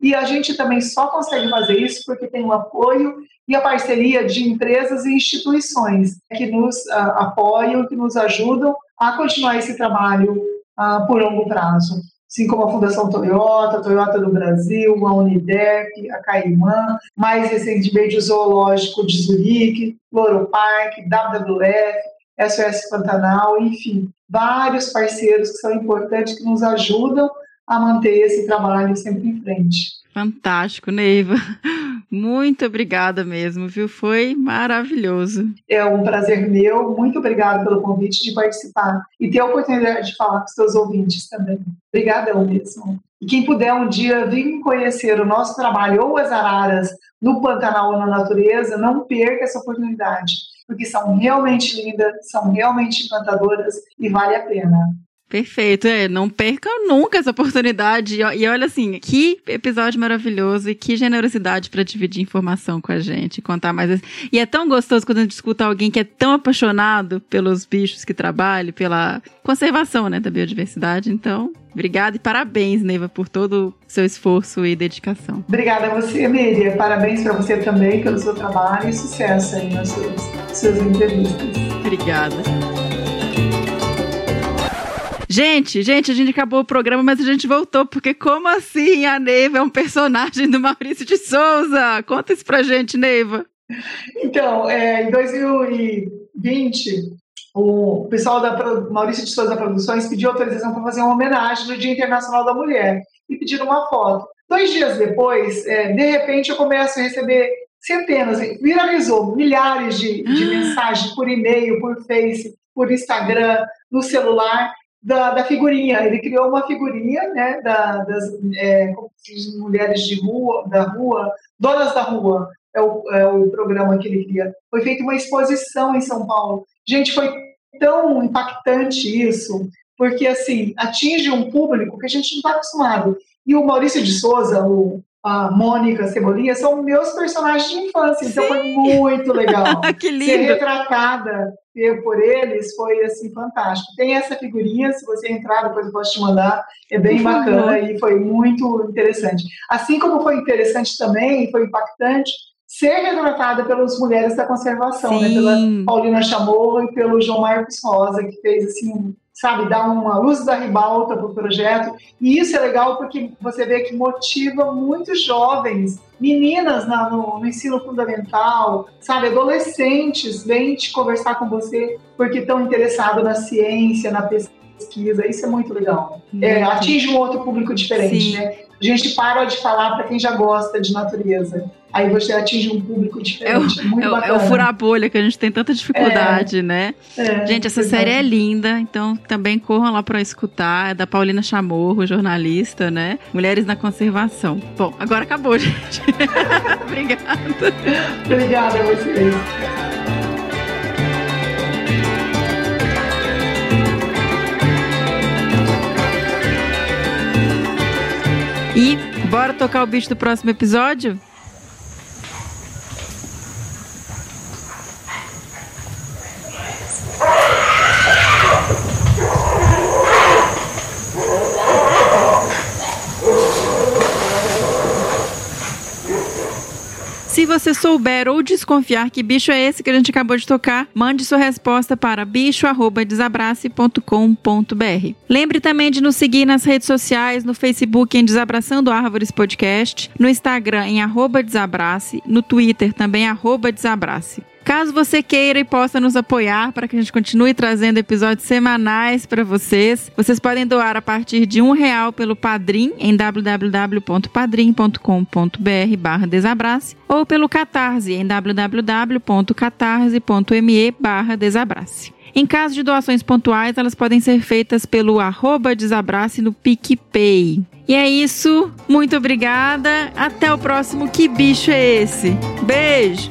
e a gente também só consegue fazer isso porque tem o apoio e a parceria de empresas e instituições que nos uh, apoiam, que nos ajudam a continuar esse trabalho uh, por longo prazo. Assim como a Fundação Toyota, a Toyota do Brasil, a Unidep, a Caimã, mais recentemente o Zoológico de Zurique, Loro Park, WWF, SOS Pantanal, enfim, vários parceiros que são importantes, que nos ajudam a manter esse trabalho sempre em frente. Fantástico, Neiva. Muito obrigada mesmo, viu? Foi maravilhoso. É um prazer meu. Muito obrigada pelo convite de participar e ter a oportunidade de falar com os seus ouvintes também. Obrigadão mesmo. E quem puder um dia vir conhecer o nosso trabalho ou as araras no Pantanal ou na natureza, não perca essa oportunidade, porque são realmente lindas, são realmente encantadoras e vale a pena. Perfeito, é, não perca nunca essa oportunidade. E olha assim, que episódio maravilhoso e que generosidade para dividir informação com a gente, contar mais. E é tão gostoso quando a gente escuta alguém que é tão apaixonado pelos bichos que trabalha, pela conservação, né, da biodiversidade. Então, obrigada e parabéns, Neiva, por todo o seu esforço e dedicação. Obrigada a você, Miriam. Parabéns para você também pelo seu trabalho e sucesso aí nas suas, suas entrevistas. Obrigada. Gente, gente, a gente acabou o programa, mas a gente voltou, porque como assim a Neiva é um personagem do Maurício de Souza? Conta isso pra gente, Neiva. Então, é, em 2020, o pessoal da Maurício de Souza Produções pediu autorização para fazer uma homenagem no Dia Internacional da Mulher e pediram uma foto. Dois dias depois, é, de repente, eu começo a receber centenas, viralizou milhares de, de mensagens por e-mail, por Face, por Instagram, no celular, da, da, figurinha. Ele criou uma figurinha né, da, das é, mulheres de rua, da rua, donas da rua, é o, é o programa que ele cria. Foi feita uma exposição em São Paulo. Gente, foi tão impactante isso, porque assim atinge um público que a gente não está acostumado. E o Maurício de Souza, o, a Mônica, a Cebolinha, são meus personagens de infância, Sim. então foi muito legal. que lindo. Ser retratada por eles foi assim fantástico. Tem essa figurinha, se você entrar, depois eu posso te mandar, é bem Por bacana e foi muito interessante. Assim como foi interessante também, foi impactante ser retratada pelas mulheres da conservação, né? pela Paulina Chamorro e pelo João Marcos Rosa, que fez assim sabe, dar uma luz da ribalta para o projeto. E isso é legal porque você vê que motiva muitos jovens, meninas na, no, no, ensino fundamental, sabe, adolescentes, vêm te conversar com você porque estão interessados na ciência, na pesquisa. Isso é muito legal. É, atinge um outro público diferente, Sim. né? A gente para de falar para quem já gosta de natureza aí você atinge um público diferente. É o, muito é, é o furar a bolha que a gente tem tanta dificuldade, é, né? É, gente, essa série é linda, então também corram lá para escutar. É da Paulina Chamorro, jornalista, né? Mulheres na Conservação. Bom, agora acabou, gente. Obrigada. Obrigada a vocês. E bora tocar o bicho do próximo episódio? Se você souber ou desconfiar que bicho é esse que a gente acabou de tocar, mande sua resposta para bicho@desabrace.com.br. Lembre também de nos seguir nas redes sociais, no Facebook em Desabraçando Árvores Podcast, no Instagram em arroba Desabrace, no Twitter também Desabrace. Caso você queira e possa nos apoiar para que a gente continue trazendo episódios semanais para vocês, vocês podem doar a partir de um real pelo Padrim em www.padrim.com.br barra Desabrace ou pelo Catarse em www.catarse.me barra Desabrace. Em caso de doações pontuais, elas podem ser feitas pelo arroba Desabrace no PicPay. E é isso, muito obrigada, até o próximo Que Bicho é Esse? Beijo!